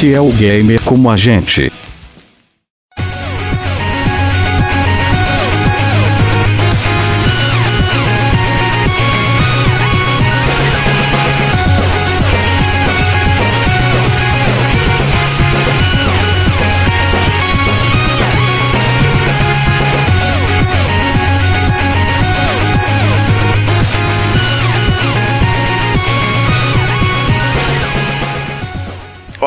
Este é o gamer como a gente.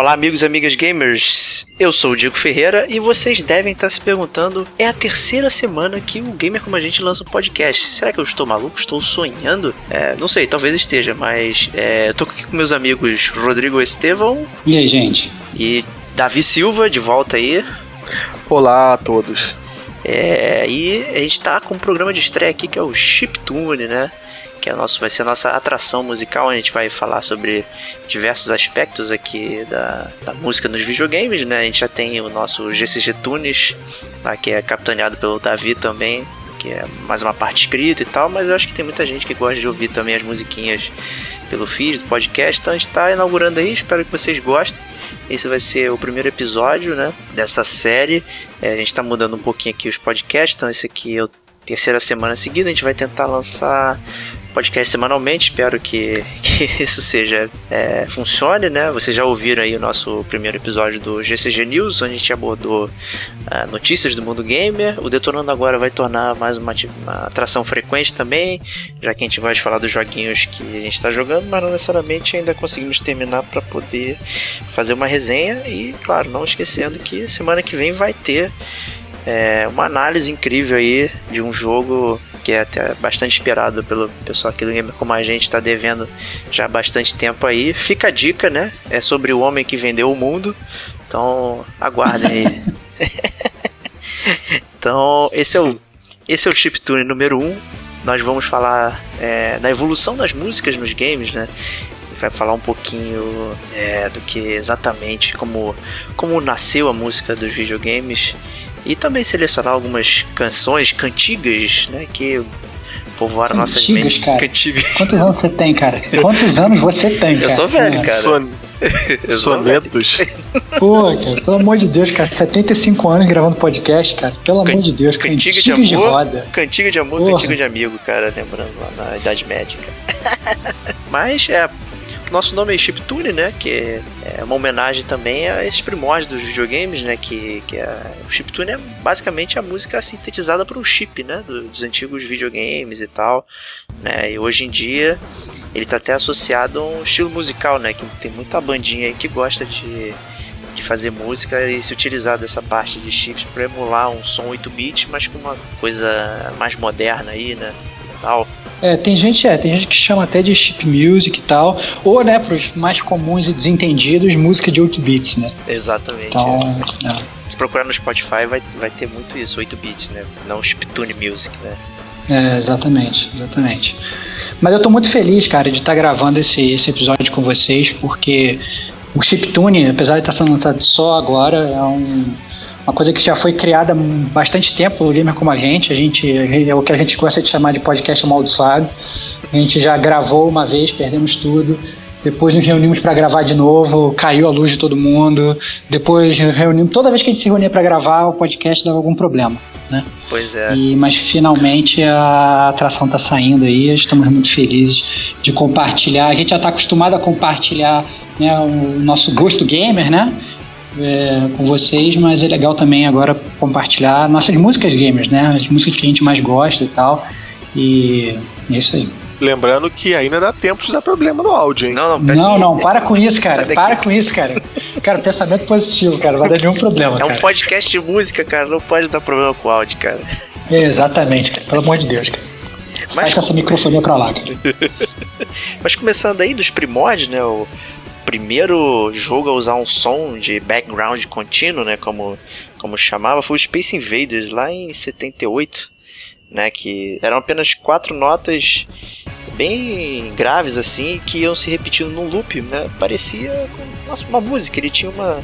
Olá, amigos e amigas gamers. Eu sou o Diego Ferreira e vocês devem estar se perguntando: é a terceira semana que o Gamer Como a Gente lança um podcast. Será que eu estou maluco? Estou sonhando? É, não sei, talvez esteja, mas é, eu tô aqui com meus amigos Rodrigo Estevão. E aí, gente? E Davi Silva, de volta aí. Olá a todos. É, e a gente tá com um programa de estreia aqui que é o Chiptune, né? Que é nosso, vai ser a nossa atração musical. A gente vai falar sobre diversos aspectos aqui da, da música nos videogames, né? A gente já tem o nosso GCG Tunes, lá, que é capitaneado pelo Davi também, que é mais uma parte escrita e tal, mas eu acho que tem muita gente que gosta de ouvir também as musiquinhas pelo feed do podcast, então a gente está inaugurando aí, espero que vocês gostem. Esse vai ser o primeiro episódio, né, dessa série. É, a gente está mudando um pouquinho aqui os podcasts, então esse aqui é a terceira semana seguida, a gente vai tentar lançar podcast semanalmente. Espero que, que isso seja é, funcione, né? Vocês já ouviram aí o nosso primeiro episódio do GCG News, onde a gente abordou uh, notícias do mundo gamer. O Detonando agora vai tornar mais uma, uma, atração frequente também, já que a gente vai falar dos joguinhos que a gente está jogando, mas não necessariamente ainda conseguimos terminar para poder fazer uma resenha. E, claro, não esquecendo que semana que vem vai ter é, uma análise incrível aí de um jogo que é até bastante esperado pelo pessoal aqui do Gamer como a gente está devendo já há bastante tempo aí. Fica a dica, né? É sobre o homem que vendeu o mundo. Então, aguardem aí. então, esse é o esse é o Chiptune número 1. Um. Nós vamos falar é, da evolução das músicas nos games, né? vai falar um pouquinho é, do que exatamente como como nasceu a música dos videogames e também selecionar algumas canções cantigas, né? Que povoaram nossas mentes. Cara. Cantigas. Quantos anos você tem, cara? Quantos anos você tem, cara? Eu sou velho, cara. Son... Sonetos. Pô, cara, pelo amor de Deus, cara. 75 anos gravando podcast, cara. Pelo Can... amor de Deus, cantiga, cantiga de, amor, de roda. Cantiga de amor, Porra. cantiga de amigo, cara. Lembrando lá na Idade Média. Mas é nosso nome é Chiptune, né? Que é uma homenagem também a esses primórdios dos videogames, né? Que, que é, o Chiptune é basicamente a música sintetizada por um chip, né? Dos antigos videogames e tal. Né? E hoje em dia ele está até associado a um estilo musical, né? Que tem muita bandinha aí que gosta de, de fazer música e se utilizar dessa parte de chips para emular um som 8-bit, mas com uma coisa mais moderna aí, né? Tal. É, tem gente, é, tem gente que chama até de chip music e tal, ou, né, pros mais comuns e desentendidos, música de 8 bits, né? Exatamente. Então, é. É. Se procurar no Spotify vai, vai ter muito isso, 8 bits, né? Não chiptune music, né? É, exatamente, exatamente. Mas eu tô muito feliz, cara, de estar tá gravando esse, esse episódio com vocês, porque o chiptune, apesar de estar tá sendo lançado só agora, é um uma coisa que já foi criada há bastante tempo, o gamer como a gente, a gente é o que a gente gosta de chamar de podcast amaldiçoado. A gente já gravou uma vez, perdemos tudo, depois nos reunimos para gravar de novo, caiu a luz de todo mundo, depois reunimos, toda vez que a gente se reunia para gravar, o podcast dava algum problema, né? Pois é. E, mas finalmente a atração tá saindo aí, estamos muito felizes de compartilhar. A gente já está acostumado a compartilhar né, o nosso gosto gamer, né? É, com vocês, mas é legal também agora compartilhar nossas músicas gamers, né? As músicas que a gente mais gosta e tal. E é isso aí. Lembrando que ainda dá tempo de dar problema no áudio, hein? Não, não, não, não para com isso, cara. Para com isso, cara. Cara, pensamento positivo, cara. Não vai dar nenhum problema. É um cara. podcast de música, cara. Não pode dar problema com o áudio, cara. É, exatamente, cara. Pelo amor de Deus, cara. Mas... Faz essa microfonia pra lá, cara. Mas começando aí dos primórdios, né? O primeiro jogo a usar um som de background contínuo, né? Como, como chamava, foi o Space Invaders lá em 78. Né, que eram apenas quatro notas bem graves assim que iam se repetindo num loop, né? Parecia nossa, uma música, ele tinha uma,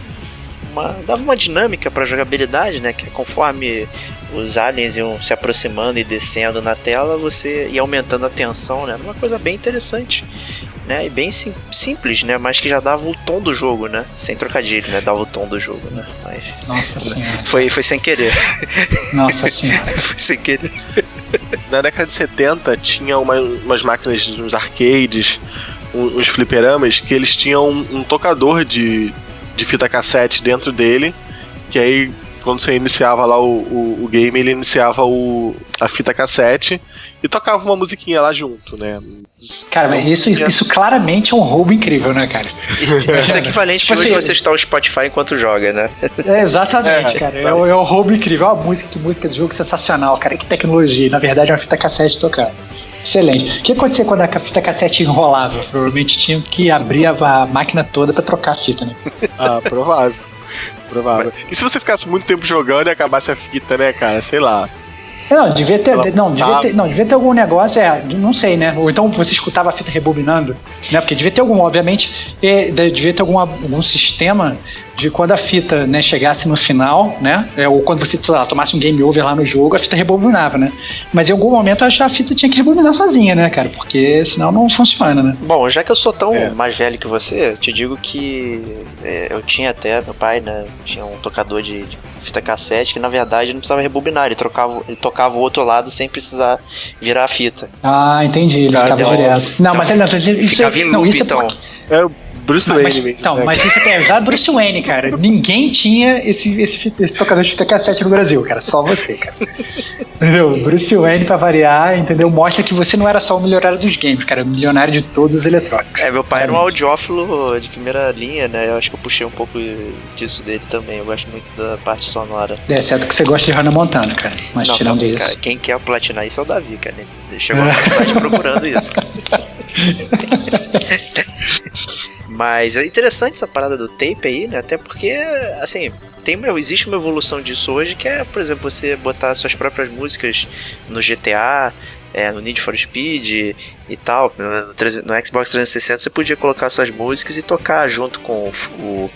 uma dava uma dinâmica para jogabilidade, né? Que conforme os aliens iam se aproximando e descendo na tela, você ia aumentando a tensão, né? Uma coisa bem interessante. Né, e bem sim, simples, né? Mas que já dava o tom do jogo, né? Sem trocadilho, né? Dava o tom do jogo, né? Mas Nossa senhora. Foi, foi sem querer. Nossa senhora. foi sem querer. Na década de 70 tinha uma, umas máquinas nos arcades, uns fliperamas, que eles tinham um, um tocador de, de fita cassete dentro dele, que aí quando você iniciava lá o, o, o, game, ele iniciava o, a fita cassete e tocava uma musiquinha lá junto, né? Cara, mas isso, isso claramente é um roubo incrível, né, cara? Isso é equivalente tipo hoje assim, você está o Spotify enquanto joga, né? É, exatamente, é, cara. É, é, um roubo incrível. Ó, música, que música de jogo sensacional, cara. Que tecnologia. Na verdade, é uma fita cassete tocar. Excelente. O que acontecia quando a fita cassete enrolava? Provavelmente tinha que abrir a, máquina toda para trocar a fita, né? ah, provável. Provável. E se você ficasse muito tempo jogando e acabasse a fita, né, cara? Sei lá. Não, devia ter, não, devia ter, não, devia ter algum negócio, é, não sei, né? Ou então você escutava a fita rebobinando, né? Porque devia ter algum, obviamente, devia ter algum, algum sistema de quando a fita né, chegasse no final, né? É, ou quando você lá, tomasse um game over lá no jogo, a fita rebobinava, né? Mas em algum momento acho que a fita tinha que rebobinar sozinha, né, cara? Porque senão não funciona, né? Bom, já que eu sou tão é. mais velho que você, te digo que é, eu tinha até, meu pai, né? Tinha um tocador de, de fita cassete que na verdade não precisava rebobinar, ele, trocava, ele tocava o outro lado sem precisar virar a fita. Ah, entendi, ele ficava então, direto. Não, então, mas não, isso, ficava em loop, não, isso então. É, Bruce mas, Wayne. Mas, então, né? mas isso é já Bruce Wayne, cara. Ninguém tinha esse, esse, esse tocador de fita cassete no Brasil, cara. Só você, cara. entendeu? Bruce Wayne, pra variar, entendeu? Mostra que você não era só o milionário dos games, cara. O milionário de todos os eletrônicos. É, meu pai era um audiófilo de primeira linha, né? Eu acho que eu puxei um pouco disso dele também. Eu gosto muito da parte sonora. É, certo que você gosta de Hannah Montana, cara. Mas não, tirando isso. Cara, quem quer platinar isso é o Davi, cara. Ele chegou no site procurando isso, cara. Mas é interessante essa parada do tape aí, né? Até porque, assim, tem uma, existe uma evolução disso hoje que é, por exemplo, você botar suas próprias músicas no GTA, é, no Need for Speed e tal. No, no, Xbox 360 você podia colocar suas músicas e tocar junto com o. o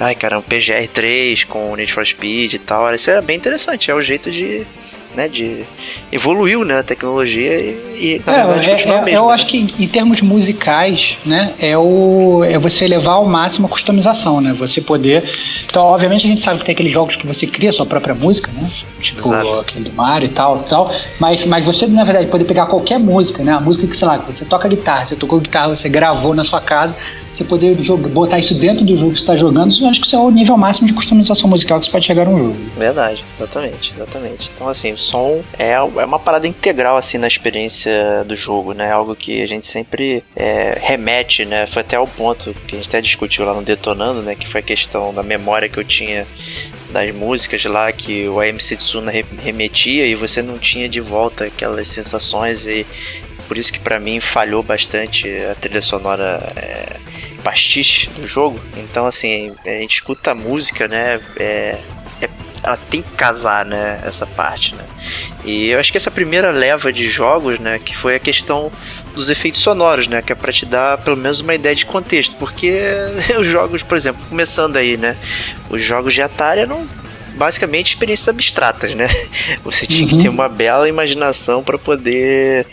ai caramba, PGR3, com o Need for Speed e tal. Isso era bem interessante, é o jeito de né, de evoluiu né, a tecnologia e, e na é, verdade é, continua é, mesmo, Eu né? acho que em termos musicais, né, é o é você levar ao máximo a customização, né? Você poder. Então, obviamente a gente sabe que tem aqueles jogos que você cria sua própria música, né? Tipo Exato. aquele do Mario e tal, tal. Mas, mas você, na verdade, poder pegar qualquer música, né? A música que, sei lá, que você toca guitarra, você tocou guitarra, você gravou na sua casa você poder jogar, botar isso dentro do jogo que está jogando, eu acho que isso é o nível máximo de customização musical que você pode chegar num jogo. Verdade, exatamente, exatamente. Então, assim, o som é, é uma parada integral, assim, na experiência do jogo, né? Algo que a gente sempre é, remete, né? Foi até o ponto que a gente até discutiu lá no Detonando, né? Que foi a questão da memória que eu tinha das músicas lá que o AMC Tsuna remetia e você não tinha de volta aquelas sensações e por isso que para mim falhou bastante a trilha sonora é, pastiche do jogo. Então, assim, a gente escuta a música, né? É, é, ela tem que casar, né? Essa parte, né? E eu acho que essa primeira leva de jogos, né? Que foi a questão dos efeitos sonoros, né? Que é para te dar pelo menos uma ideia de contexto, porque os jogos, por exemplo, começando aí, né? Os jogos de Atari eram basicamente experiências abstratas, né? Você tinha uhum. que ter uma bela imaginação para poder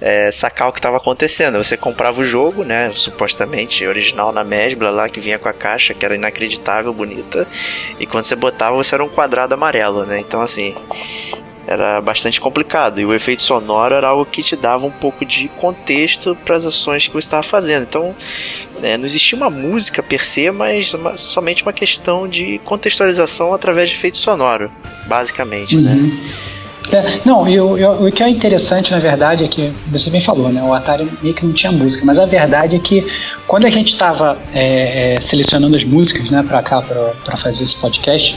é, sacar o que estava acontecendo. Você comprava o jogo, né? Supostamente original na Mesbla lá, que vinha com a caixa, que era inacreditável, bonita. E quando você botava, você era um quadrado amarelo, né? Então, assim, era bastante complicado. E o efeito sonoro era algo que te dava um pouco de contexto para as ações que você estava fazendo. Então, né, não existia uma música per se, mas uma, somente uma questão de contextualização através de efeito sonoro, basicamente, né? uhum. né? É, não, eu, eu, o que é interessante, na verdade, é que você bem falou, né? O Atari meio que não tinha música, mas a verdade é que quando a gente estava é, é, selecionando as músicas, né, para cá, para fazer esse podcast,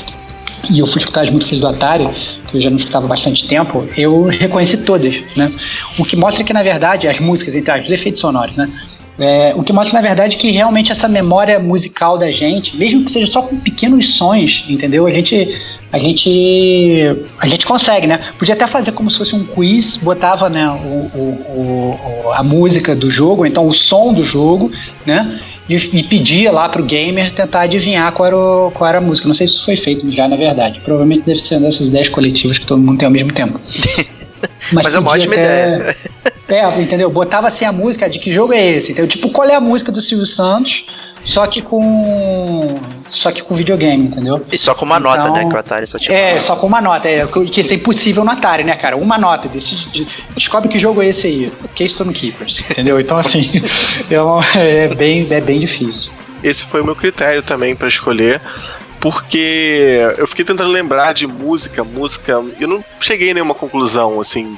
e eu fui escutar as músicas do Atari, que eu já não escutava bastante tempo, eu reconheci todas, né? O que mostra que, na verdade, as músicas, entre as efeitos sonoros, né? É, o que mostra, na verdade, que realmente essa memória musical da gente, mesmo que seja só com pequenos sons, entendeu? A gente, a gente, a gente consegue, né? Podia até fazer como se fosse um quiz, botava, né, o, o, o a música do jogo, então o som do jogo, né? E, e pedia lá pro gamer tentar adivinhar qual era, o, qual era a música. Não sei se isso foi feito já, na verdade. Provavelmente deve ser dessas ideias coletivas que todo mundo tem ao mesmo tempo. Mas, Mas é uma ótima até... ideia. É, entendeu? Botava assim a música de que jogo é esse? Entendeu? Tipo, qual é a música do Silvio Santos, só que com. Só que com videogame, entendeu? E só com uma então, nota, né? Que o Atari só tinha. É, só com uma nota. É, que isso é impossível no Atari, né, cara? Uma nota. Decide, descobre que jogo é esse aí. Keystone Keepers. Entendeu? Então, assim, é, é, bem, é bem difícil. Esse foi o meu critério também para escolher porque eu fiquei tentando lembrar de música, música, eu não cheguei a nenhuma conclusão, assim.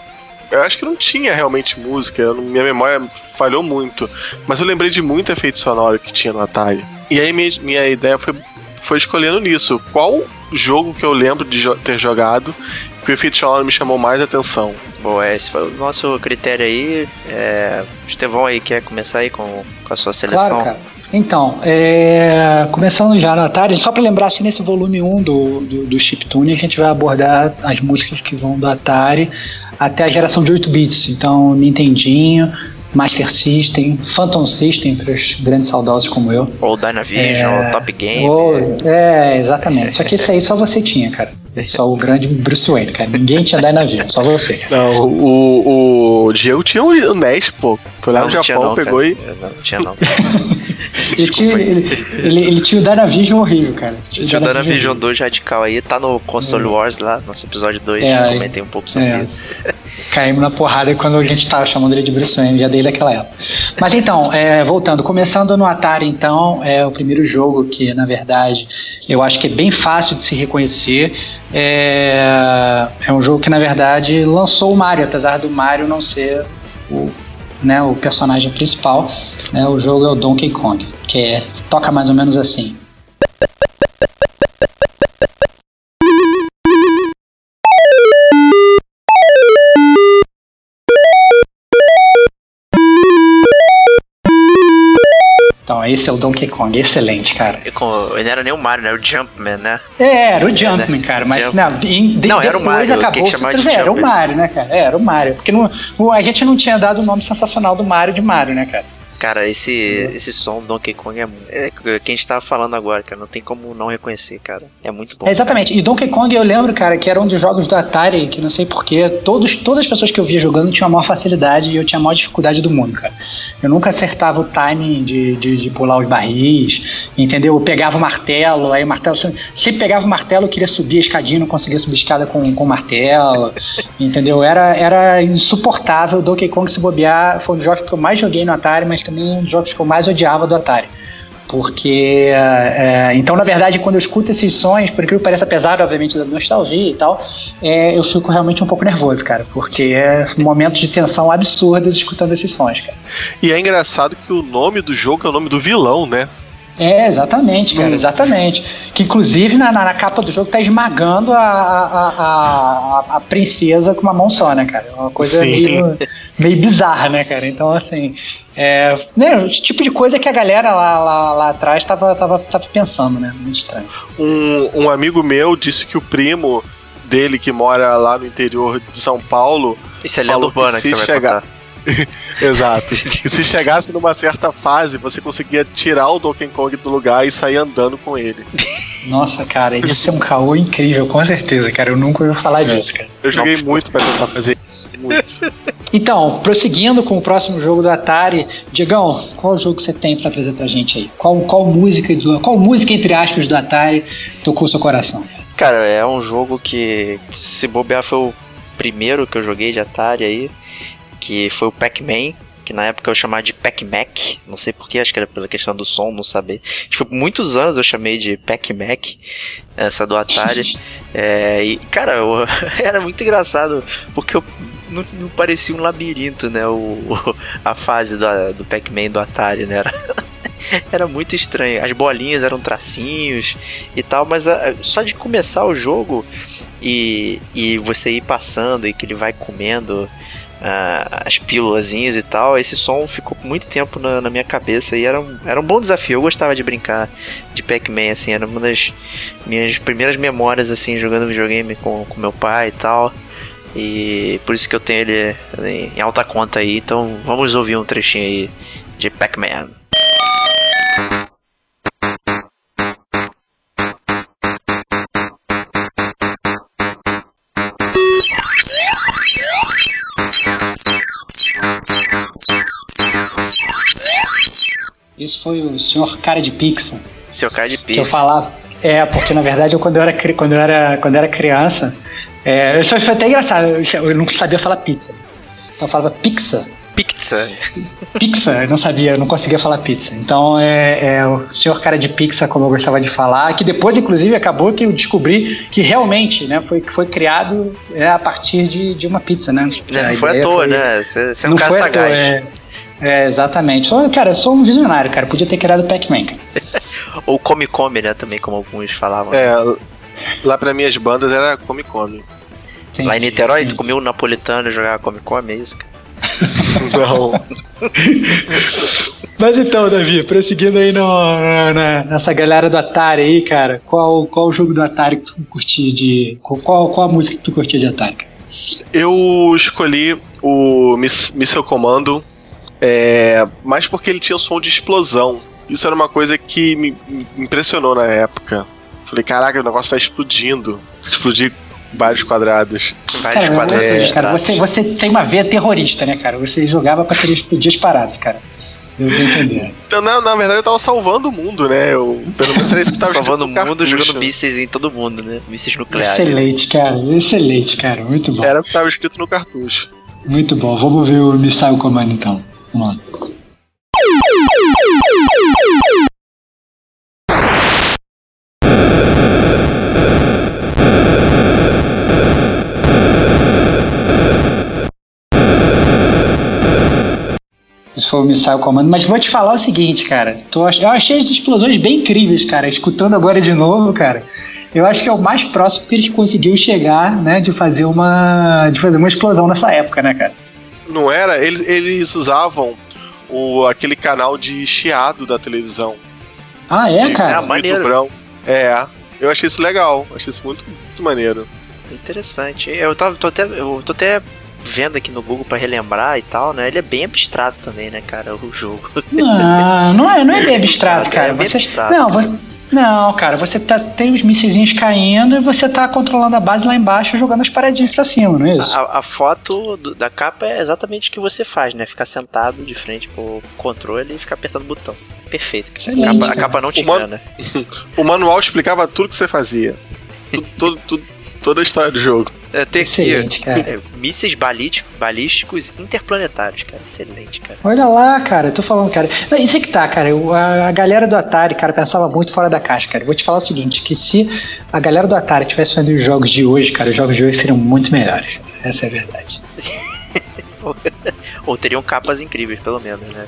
Eu acho que não tinha realmente música, minha memória falhou muito, mas eu lembrei de muito efeito sonoro que tinha no Atari. E aí minha, minha ideia foi, foi escolhendo nisso. Qual jogo que eu lembro de jo ter jogado que o efeito sonoro me chamou mais atenção? Bom, esse foi o nosso critério aí. É... Estevão aí quer começar aí com, com a sua seleção? Claro, cara. Então, é, começando já no Atari, só para lembrar, assim, nesse volume 1 do, do, do Chiptune, a gente vai abordar as músicas que vão do Atari até a geração de 8 bits. Então, Nintendinho, Master System, Phantom System, para os grandes saudosos como eu. Ou Dynavision, é, Top Game. Ou, é, exatamente. Só que isso aí só você tinha, cara. Só o grande Bruce Wayne, cara. Ninguém tinha Dynavision, só você. Não, o, o Diego tinha o NES, pô. Foi lá não, no Japão, não, pegou cara. e. Não, tinha não. ele, tinha, ele, ele, ele, tinha o Dynavision horrível, cara. Tinha, tinha o Dynavision 2 radical aí, tá no Console é. Wars lá, nosso episódio 2, é, já comentei um pouco sobre é. isso. Caímos na porrada quando a gente tava chamando ele de Bruce Wayne, já desde aquela época. Mas então, é, voltando, começando no Atari, então, é o primeiro jogo que, na verdade, eu acho que é bem fácil de se reconhecer. É, é um jogo que, na verdade, lançou o Mario, apesar do Mario não ser o, né, o personagem principal. Né, o jogo é o Donkey Kong, que é, toca mais ou menos assim. Esse é o Donkey Kong, excelente, cara. Ele não era nem o Mario, né? O Jumpman, né? É, era o Jumpman, é, cara. Mas não, de, não era o Mario, acabou que de Era o Mario, né, cara? É, era o Mario. Porque não, a gente não tinha dado o nome sensacional do Mario de Mario, né, cara? Cara, esse, esse som do Donkey Kong é, é quem a gente tava falando agora, cara. Não tem como não reconhecer, cara. É muito bom. É, exatamente. Cara. E Donkey Kong eu lembro, cara, que era um dos jogos do Atari, que não sei porquê, todos, todas as pessoas que eu via jogando tinham a maior facilidade e eu tinha a maior dificuldade do mundo, cara. Eu nunca acertava o timing de, de, de pular os barris, entendeu? Eu pegava o martelo, aí o martelo. Sempre pegava o martelo, eu queria subir a escadinha, não conseguia subir a escada com, com o martelo, entendeu? Era, era insuportável. Donkey Kong se bobear foi um dos jogos que eu mais joguei no Atari, mas também um dos jogos que eu mais odiava do Atari. Porque. É, então, na verdade, quando eu escuto esses sons, por incrível que pareça, apesar, obviamente, da nostalgia e tal, é, eu fico realmente um pouco nervoso, cara. Porque é momentos de tensão absurdas escutando esses sons, cara. E é engraçado que o nome do jogo é o nome do vilão, né? É, exatamente, cara, exatamente. Que inclusive na, na, capa do jogo tá esmagando a, a, a, a, princesa com uma mão só, né, cara? É uma coisa meio, meio bizarra, né, cara? Então, assim, é, né, o tipo de coisa que a galera lá, lá, lá atrás tava, tava, tava pensando, né? Muito estranho. Um, um amigo meu disse que o primo dele, que mora lá no interior de São Paulo. Isso é lenda urbana que, que você vai chegar... contar. Exato. E se chegasse numa certa fase, você conseguia tirar o Donkey Kong do lugar e sair andando com ele. Nossa, cara, isso é um caô incrível, com certeza, cara. Eu nunca ouvi falar disso, cara. Eu joguei muito pra tentar fazer isso. Muito. Então, prosseguindo com o próximo jogo do Atari, Diegão, qual jogo você tem pra trazer pra gente aí? Qual, qual música, do, qual música, entre aspas, do Atari tocou seu coração? Cara, é um jogo que, se bobear, foi o primeiro que eu joguei de Atari aí, que foi o Pac-Man, que na época eu chamava de Pac-Mac, não sei porquê, acho que era pela questão do som, não saber. Tipo, muitos anos eu chamei de Pac-Mac, essa do Atari. é, e, cara, eu, era muito engraçado, porque eu, não, não, parecia um labirinto, né? O, o a fase do, do Pac-Man do Atari, né? Era, era muito estranho. As bolinhas eram tracinhos e tal, mas a, só de começar o jogo e, e você ir passando e que ele vai comendo uh, as pílulas e tal, esse som ficou muito tempo na, na, minha cabeça e era um, era um bom desafio. Eu gostava de brincar de Pac-Man, assim, era uma das minhas primeiras memórias, assim, jogando videogame com, com meu pai e tal. E por isso que eu tenho ele em alta conta aí. Então vamos ouvir um trechinho aí de Pac-Man. Foi o senhor cara de pizza. Senhor cara de pizza. Que eu falava. É, porque na verdade eu quando eu era, quando eu era, quando eu era criança, é, isso foi até engraçado, eu não sabia falar pizza. Então eu falava pizza. Pizza. Pizza, eu não sabia, eu não conseguia falar pizza. Então é, é, o senhor cara de pizza, como eu gostava de falar, que depois, inclusive, acabou que eu descobri que realmente né, foi, foi criado é, a partir de, de uma pizza, né? Não, não foi à toa, foi, né? Você, você é um cara sagaz. Toa, é, é, exatamente. Só, cara, eu sou um visionário, cara. Podia ter criado o Pac-Man, Ou Come Come, né? Também, como alguns falavam. É, lá pra minhas bandas era Come Come. Entendi, lá em Niterói, tu comia um napolitano e jogava Come Come, é isso, cara? Não. Mas então, Davi, prosseguindo aí no, na, nessa galera do Atari aí, cara, qual, qual o jogo do Atari que tu curtia de. Qual, qual a música que tu curtia de Atari? Eu escolhi o Missile Commando é, mas porque ele tinha o som de explosão. Isso era uma coisa que me, impressionou na época. Falei, caraca, o negócio tá explodindo. Explodir vários quadrados. Vários cara, quadrados. Você, cara, você, você tem uma veia terrorista, né, cara? Você jogava pra querer explodir as paradas, cara. Eu tô entendendo. Então, na, na verdade, eu tava salvando o mundo, né? Eu, pelo menos era isso que tava Salvando o mundo, jogando mísseis em todo mundo, né? Mísseis nucleares. Excelente, cara. Excelente, cara. Muito bom. Era o que tava escrito no cartucho. Muito bom. Vamos ver o Missile Command então. Lá. Isso foi o Missile Comando. Mas vou te falar o seguinte, cara. Tô, eu achei as explosões bem incríveis, cara. Escutando agora de novo, cara. Eu acho que é o mais próximo que eles conseguiram chegar, né? De fazer uma. De fazer uma explosão nessa época, né, cara? Não era? Eles, eles usavam o, aquele canal de chiado da televisão. Ah, é, cara? É, maneiro. É, eu achei isso legal. Achei isso muito, muito maneiro. Interessante. Eu tava, tô até, eu tô até vendo aqui no Google para relembrar e tal, né? Ele é bem abstrato também, né, cara, o jogo. Não, não é, não é bem abstrato, cara. É bem você, abstrato. Não, não, cara, você tá, tem os mísseis caindo e você tá controlando a base lá embaixo jogando as paredinhas pra cima, não é isso? A, a foto do, da capa é exatamente o que você faz, né? Ficar sentado de frente pro controle e ficar apertando o botão. Perfeito. Excelente, a, capa, a capa não te engana. o manual explicava tudo que você fazia. tudo, tudo, tudo, toda a história do jogo. É, tem Excelente, aqui, cara. É, mísseis balísticos, balísticos interplanetários, cara. Excelente, cara. Olha lá, cara, eu tô falando, cara. Não, isso é que tá, cara. A, a, galera do Atari, cara, pensava muito fora da caixa, cara. vou te falar o seguinte: que se a galera do Atari tivesse fazendo os jogos de hoje, cara, os jogos de hoje seriam muito melhores. Essa é a verdade. Ou teriam capas incríveis, pelo menos, né?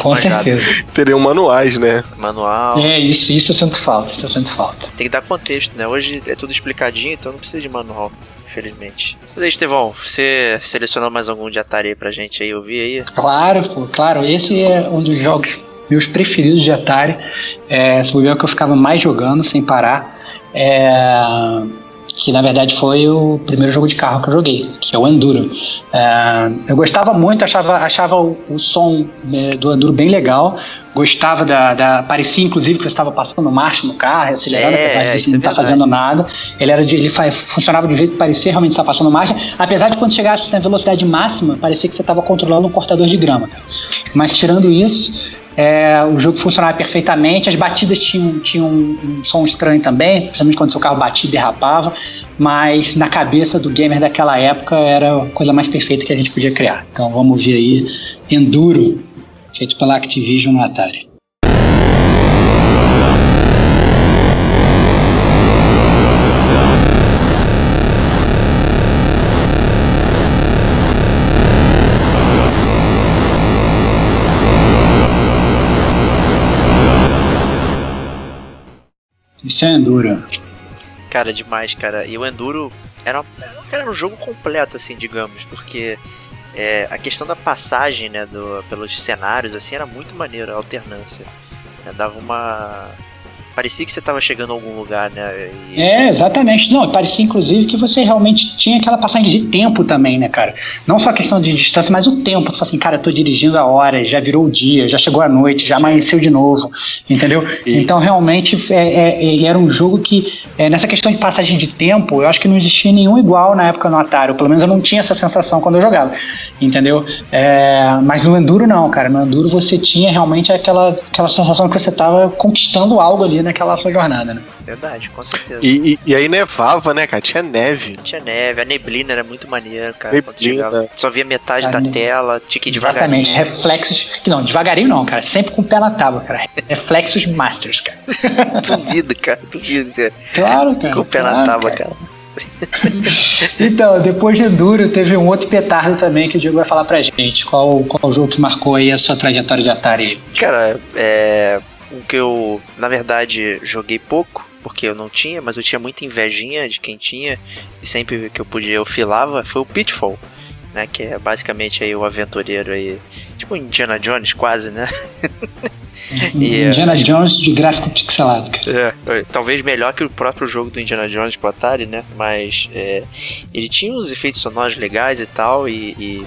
Com certeza. Teriam manuais, né? Manual. É, isso, isso eu sinto falta, isso eu sinto falta. Tem que dar contexto, né? Hoje é tudo explicadinho, então não precisa de manual infelizmente. Mas aí, Estevão, você selecionou mais algum de Atari aí pra gente aí ouvir aí? Claro, pô, claro. Esse é um dos jogos meus preferidos de Atari. É, esse é o que eu ficava mais jogando sem parar. É, que na verdade foi o primeiro jogo de carro que eu joguei, que é o Enduro. É, eu gostava muito, achava, achava o, o som é, do Enduro bem legal, gostava da, da. Parecia inclusive que eu estava passando marcha no carro, acelerando, É, apesar de é não estar verdade. fazendo nada. Ele era de, ele funcionava de um jeito que parecia realmente estar passando marcha, apesar de quando chegasse na velocidade máxima, parecia que você estava controlando um cortador de grama. Mas tirando isso, é, o jogo funcionava perfeitamente, as batidas tinham, tinham um, um som estranho também, principalmente quando seu carro batia e derrapava, mas na cabeça do gamer daquela época era a coisa mais perfeita que a gente podia criar. Então vamos ver aí Enduro, feito pela Activision no Atari. Isso é Enduro. Cara, demais, cara. E o Enduro era, era um jogo completo, assim, digamos, porque é, a questão da passagem, né, do, pelos cenários, assim, era muito maneiro, a alternância. né, dava uma. Parecia que você tava chegando a algum lugar, né? E- É, exatamente. Não, parecia inclusive que você realmente tinha aquela passagem de tempo também, né, cara? Não só a questão de distância, mas o tempo. Tu fala assim, cara, eu tô dirigindo a hora, já virou o dia, já chegou a noite, já amanheceu de novo, entendeu? E- Então, realmente, é, é, ele era um jogo que, é, nessa questão de passagem de tempo, eu acho que não existia nenhum igual na época no Atari. Pelo menos eu não tinha essa sensação quando eu jogava, entendeu? É, mas no Enduro, não, cara. No Enduro você tinha realmente aquela, aquela sensação que você tava conquistando algo ali naquela sua jornada, né? Verdade, com certeza. E, e, e aí nevava, né, cara? Tinha neve. Tinha neve, a neblina era muito maneiro, cara. quando Neblina. chegava. Só via metade A da ne- tela, tinha que ir devagarinho. Exatamente, reflexos. Que não, devagarinho não, cara. Sempre com o pé na tábua, cara. Reflexos masters, cara. Duvido, cara, duvido. Zé. Claro, cara. Com o pé claro, na tábua, cara. Então, depois de Enduro, teve um outro petardo também que o Diego vai falar pra gente. Qual, qual o jogo que marcou aí a sua trajetória de Atari? Cara, é. O que eu, na verdade, joguei pouco, porque eu não tinha, mas eu tinha muita invejinha de quem tinha, e sempre que eu podia eu filava, foi o Pitfall, né? Que é basicamente aí o aventureiro aí. Tipo Indiana Jones, quase, né? E, Indiana Jones de gráfico pixelado, cara. É, talvez melhor que o próprio jogo do Indiana Jones pro Atari, né? Mas é, ele tinha uns efeitos sonoros legais e tal, e, e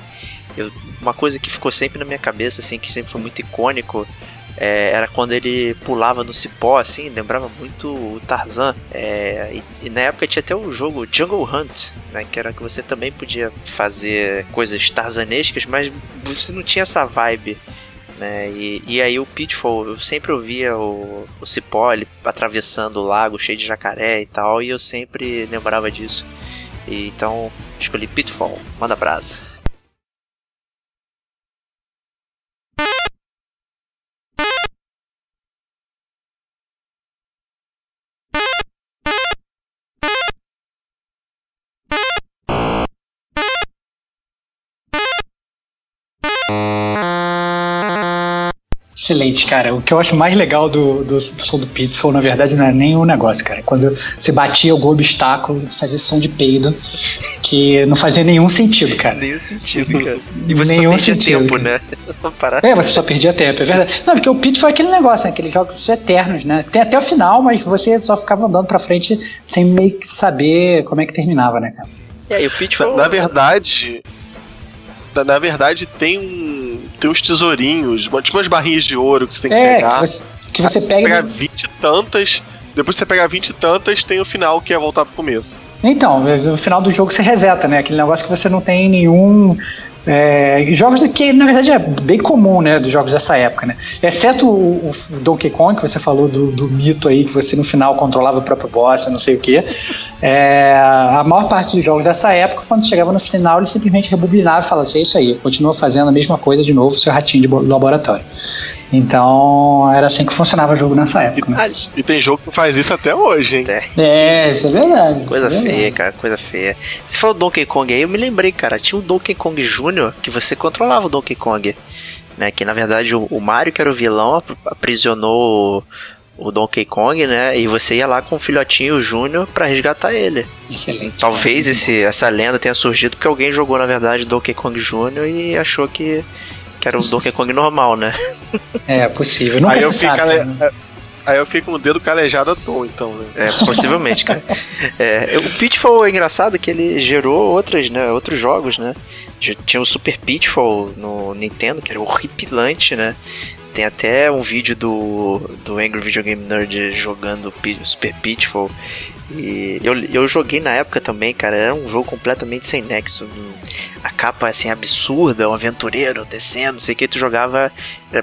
eu- uma coisa que ficou sempre na minha cabeça, assim, que sempre foi muito icônico, é, era quando ele pulava no cipó, assim, lembrava muito o Tarzan. É, e, e na época tinha até o jogo Jungle Hunt, né? Que era que você também podia fazer coisas tarzanescas, mas você não tinha essa vibe né? E, e aí o Pitfall, eu sempre ouvia o, o Cipó ele atravessando o lago cheio de jacaré e tal, e eu sempre lembrava disso. E, então escolhi Pitfall, manda brasa. Excelente, cara. O que eu acho mais legal do, do, do som do Pitfall, na verdade, não é nem o negócio, cara. Quando você batia algum obstáculo, fazia som de peido, que não fazia nenhum sentido, cara. Nenhum sentido, cara. E você Nenhum só perdia sentido, tempo, cara. né? Parada. É, você só perdia tempo, é verdade. Não, porque o Pitfall é aquele negócio, né? Aqueles jogos eternos, né? Tem até o final, mas você só ficava andando pra frente sem meio que saber como é que terminava, né, cara? E aí o Na, Pitfall. na verdade. Na, na verdade, tem um. Tem uns tesourinhos, uma- tipo umas barrinhas de ouro que você tem que É, pegar. que você, que você Você pega. pegar 20 e tantas. Depois que você pegar 20 e tantas, tem o final que é voltar pro começo. Então, no final do jogo você reseta, né? Aquele negócio que você não tem nenhum. É, jogos que na verdade é bem comum, né? Dos jogos dessa época, né? Exceto o, o Donkey Kong, que você falou do, do mito aí, que você no final controlava o próprio boss, não sei o quê. É, a maior parte dos jogos dessa época, quando chegava no final, ele simplesmente rebobinava e falava assim: é isso aí, continua fazendo a mesma coisa de novo, seu ratinho de bo- laboratório. Então, era assim que funcionava o jogo nessa época, né? Ah, E tem jogo que faz isso até hoje, hein? É, isso é verdade. Coisa isso é feia, verdade. cara, coisa feia. Você falou Donkey Kong aí, eu me lembrei, cara. Tinha um Donkey Kong Jr. que você controlava o Donkey Kong. Né, que na verdade o, o Mario, que era o vilão, ap- aprisionou o, o Donkey Kong, né? E você ia lá com o filhotinho Júnior pra resgatar ele. Excelente. Talvez esse, essa lenda tenha surgido porque alguém jogou, na verdade, Donkey Kong Jr. e achou que, que era o Donkey Kong normal, né? É possível. Nunca Aí eu fico. sabe, né? Aí eu fiquei com o dedo calejado à toa, então, né? É, possivelmente, cara. É, o Pitfall é engraçado que ele gerou outras, né, outros jogos, né? Tinha o Super Pitfall no Nintendo, que era horripilante, né? Tem até um vídeo do, do Angry Video Game Nerd jogando Super Pitfall. E eu, eu joguei na época também, cara. Era um jogo completamente sem nexo. A capa assim absurda, um aventureiro descendo, não sei o que. Tu jogava.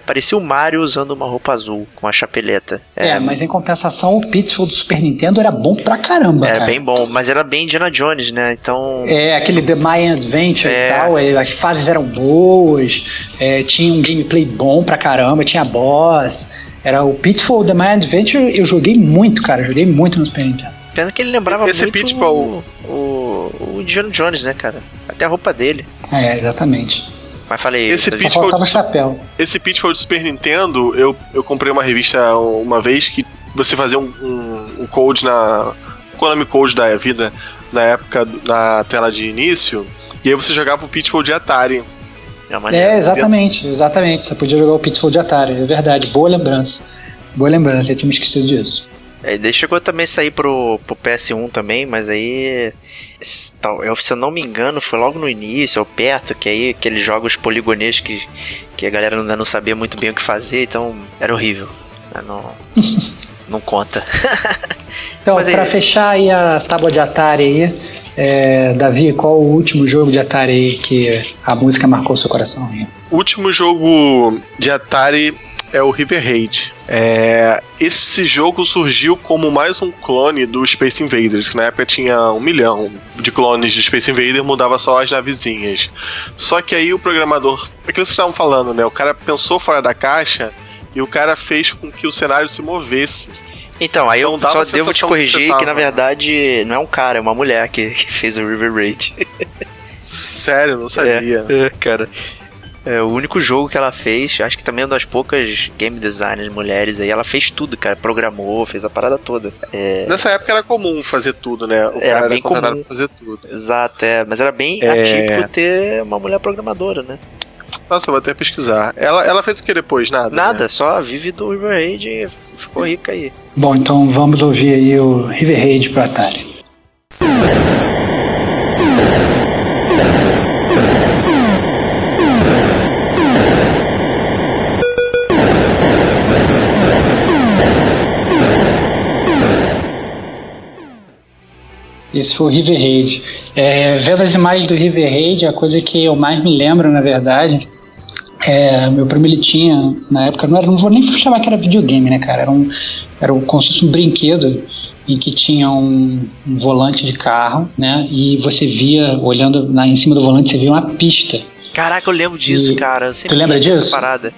Parecia o Mario usando uma roupa azul com a chapeleta. É, é mas em compensação o Pitfall do Super Nintendo era bom pra caramba. Era cara. bem bom, mas era bem Indiana Jones, né? Então. É, aquele The Mayan Adventure é. e tal. As fases eram boas, é, tinha um gameplay bom pra caramba, tinha boss. Era o Pitfall The Mayan Adventure, eu joguei muito, cara. Joguei muito no Super Nintendo. Pena que ele lembrava Esse muito Pitbull... o, o, o Indiana Jones, né, cara? Até a roupa dele. É, exatamente. Mas falei. Esse Pitbull, do, chapéu. esse Pitbull do Super Nintendo, eu, eu comprei uma revista uma vez que você fazia um, um, um code na. Konami Code da vida, na época, na tela de início, e aí você jogava o Pitbull de Atari. É, é exatamente, exatamente. Você podia jogar o Pitbull de Atari, é verdade. Boa lembrança. Boa lembrança, eu tinha me esquecido disso. É, daí chegou também a sair pro, pro PS1 também, mas aí. Se eu não me engano, foi logo no início, ou perto, que aí aqueles jogos poligonescos que, que a galera ainda não sabia muito bem o que fazer, então era horrível. Não, não conta. então, mas pra fechar aí a tábua de Atari aí, é, Davi, qual o último jogo de Atari aí que a música marcou seu coração? O último jogo de Atari é o River Raid. É, esse jogo surgiu como mais um clone do Space Invaders, que na época tinha um milhão de clones de Space Invaders, mudava só as navezinhas. Só que aí o programador, aquilo que vocês estavam falando, né? O cara pensou fora da caixa e o cara fez com que o cenário se movesse. Então, aí eu só devo te corrigir que, que, na verdade não é um cara, é uma mulher que, que fez o River Raid. Sério, não sabia. É, é, cara. É o único jogo que ela fez, acho que também é uma das poucas game designers mulheres aí. Ela fez tudo, cara. Programou, fez a parada toda. É... Nessa época era comum fazer tudo, né? O era bem comum. pra fazer tudo. Exato, é. Mas era bem é... atípico ter uma mulher programadora, né? Nossa, eu vou até pesquisar. Ela, ela fez o que depois? Nada? Nada, né? só vive do River Raid e ficou rica aí. Bom, então vamos ouvir aí o River Raid pro Atari. Esse foi o River Raid. É, vendo as imagens do River Raid, a coisa que eu mais me lembro, na verdade, é, meu primo ele tinha, na época, não, era, não vou nem chamar que era videogame, né, cara? Era um, era um, como se fosse um brinquedo em que tinha um, um, volante de carro, né? E você via, olhando em cima do volante, você via uma pista. Caraca, eu lembro disso, e, cara. Eu tu lembra disso? Parada.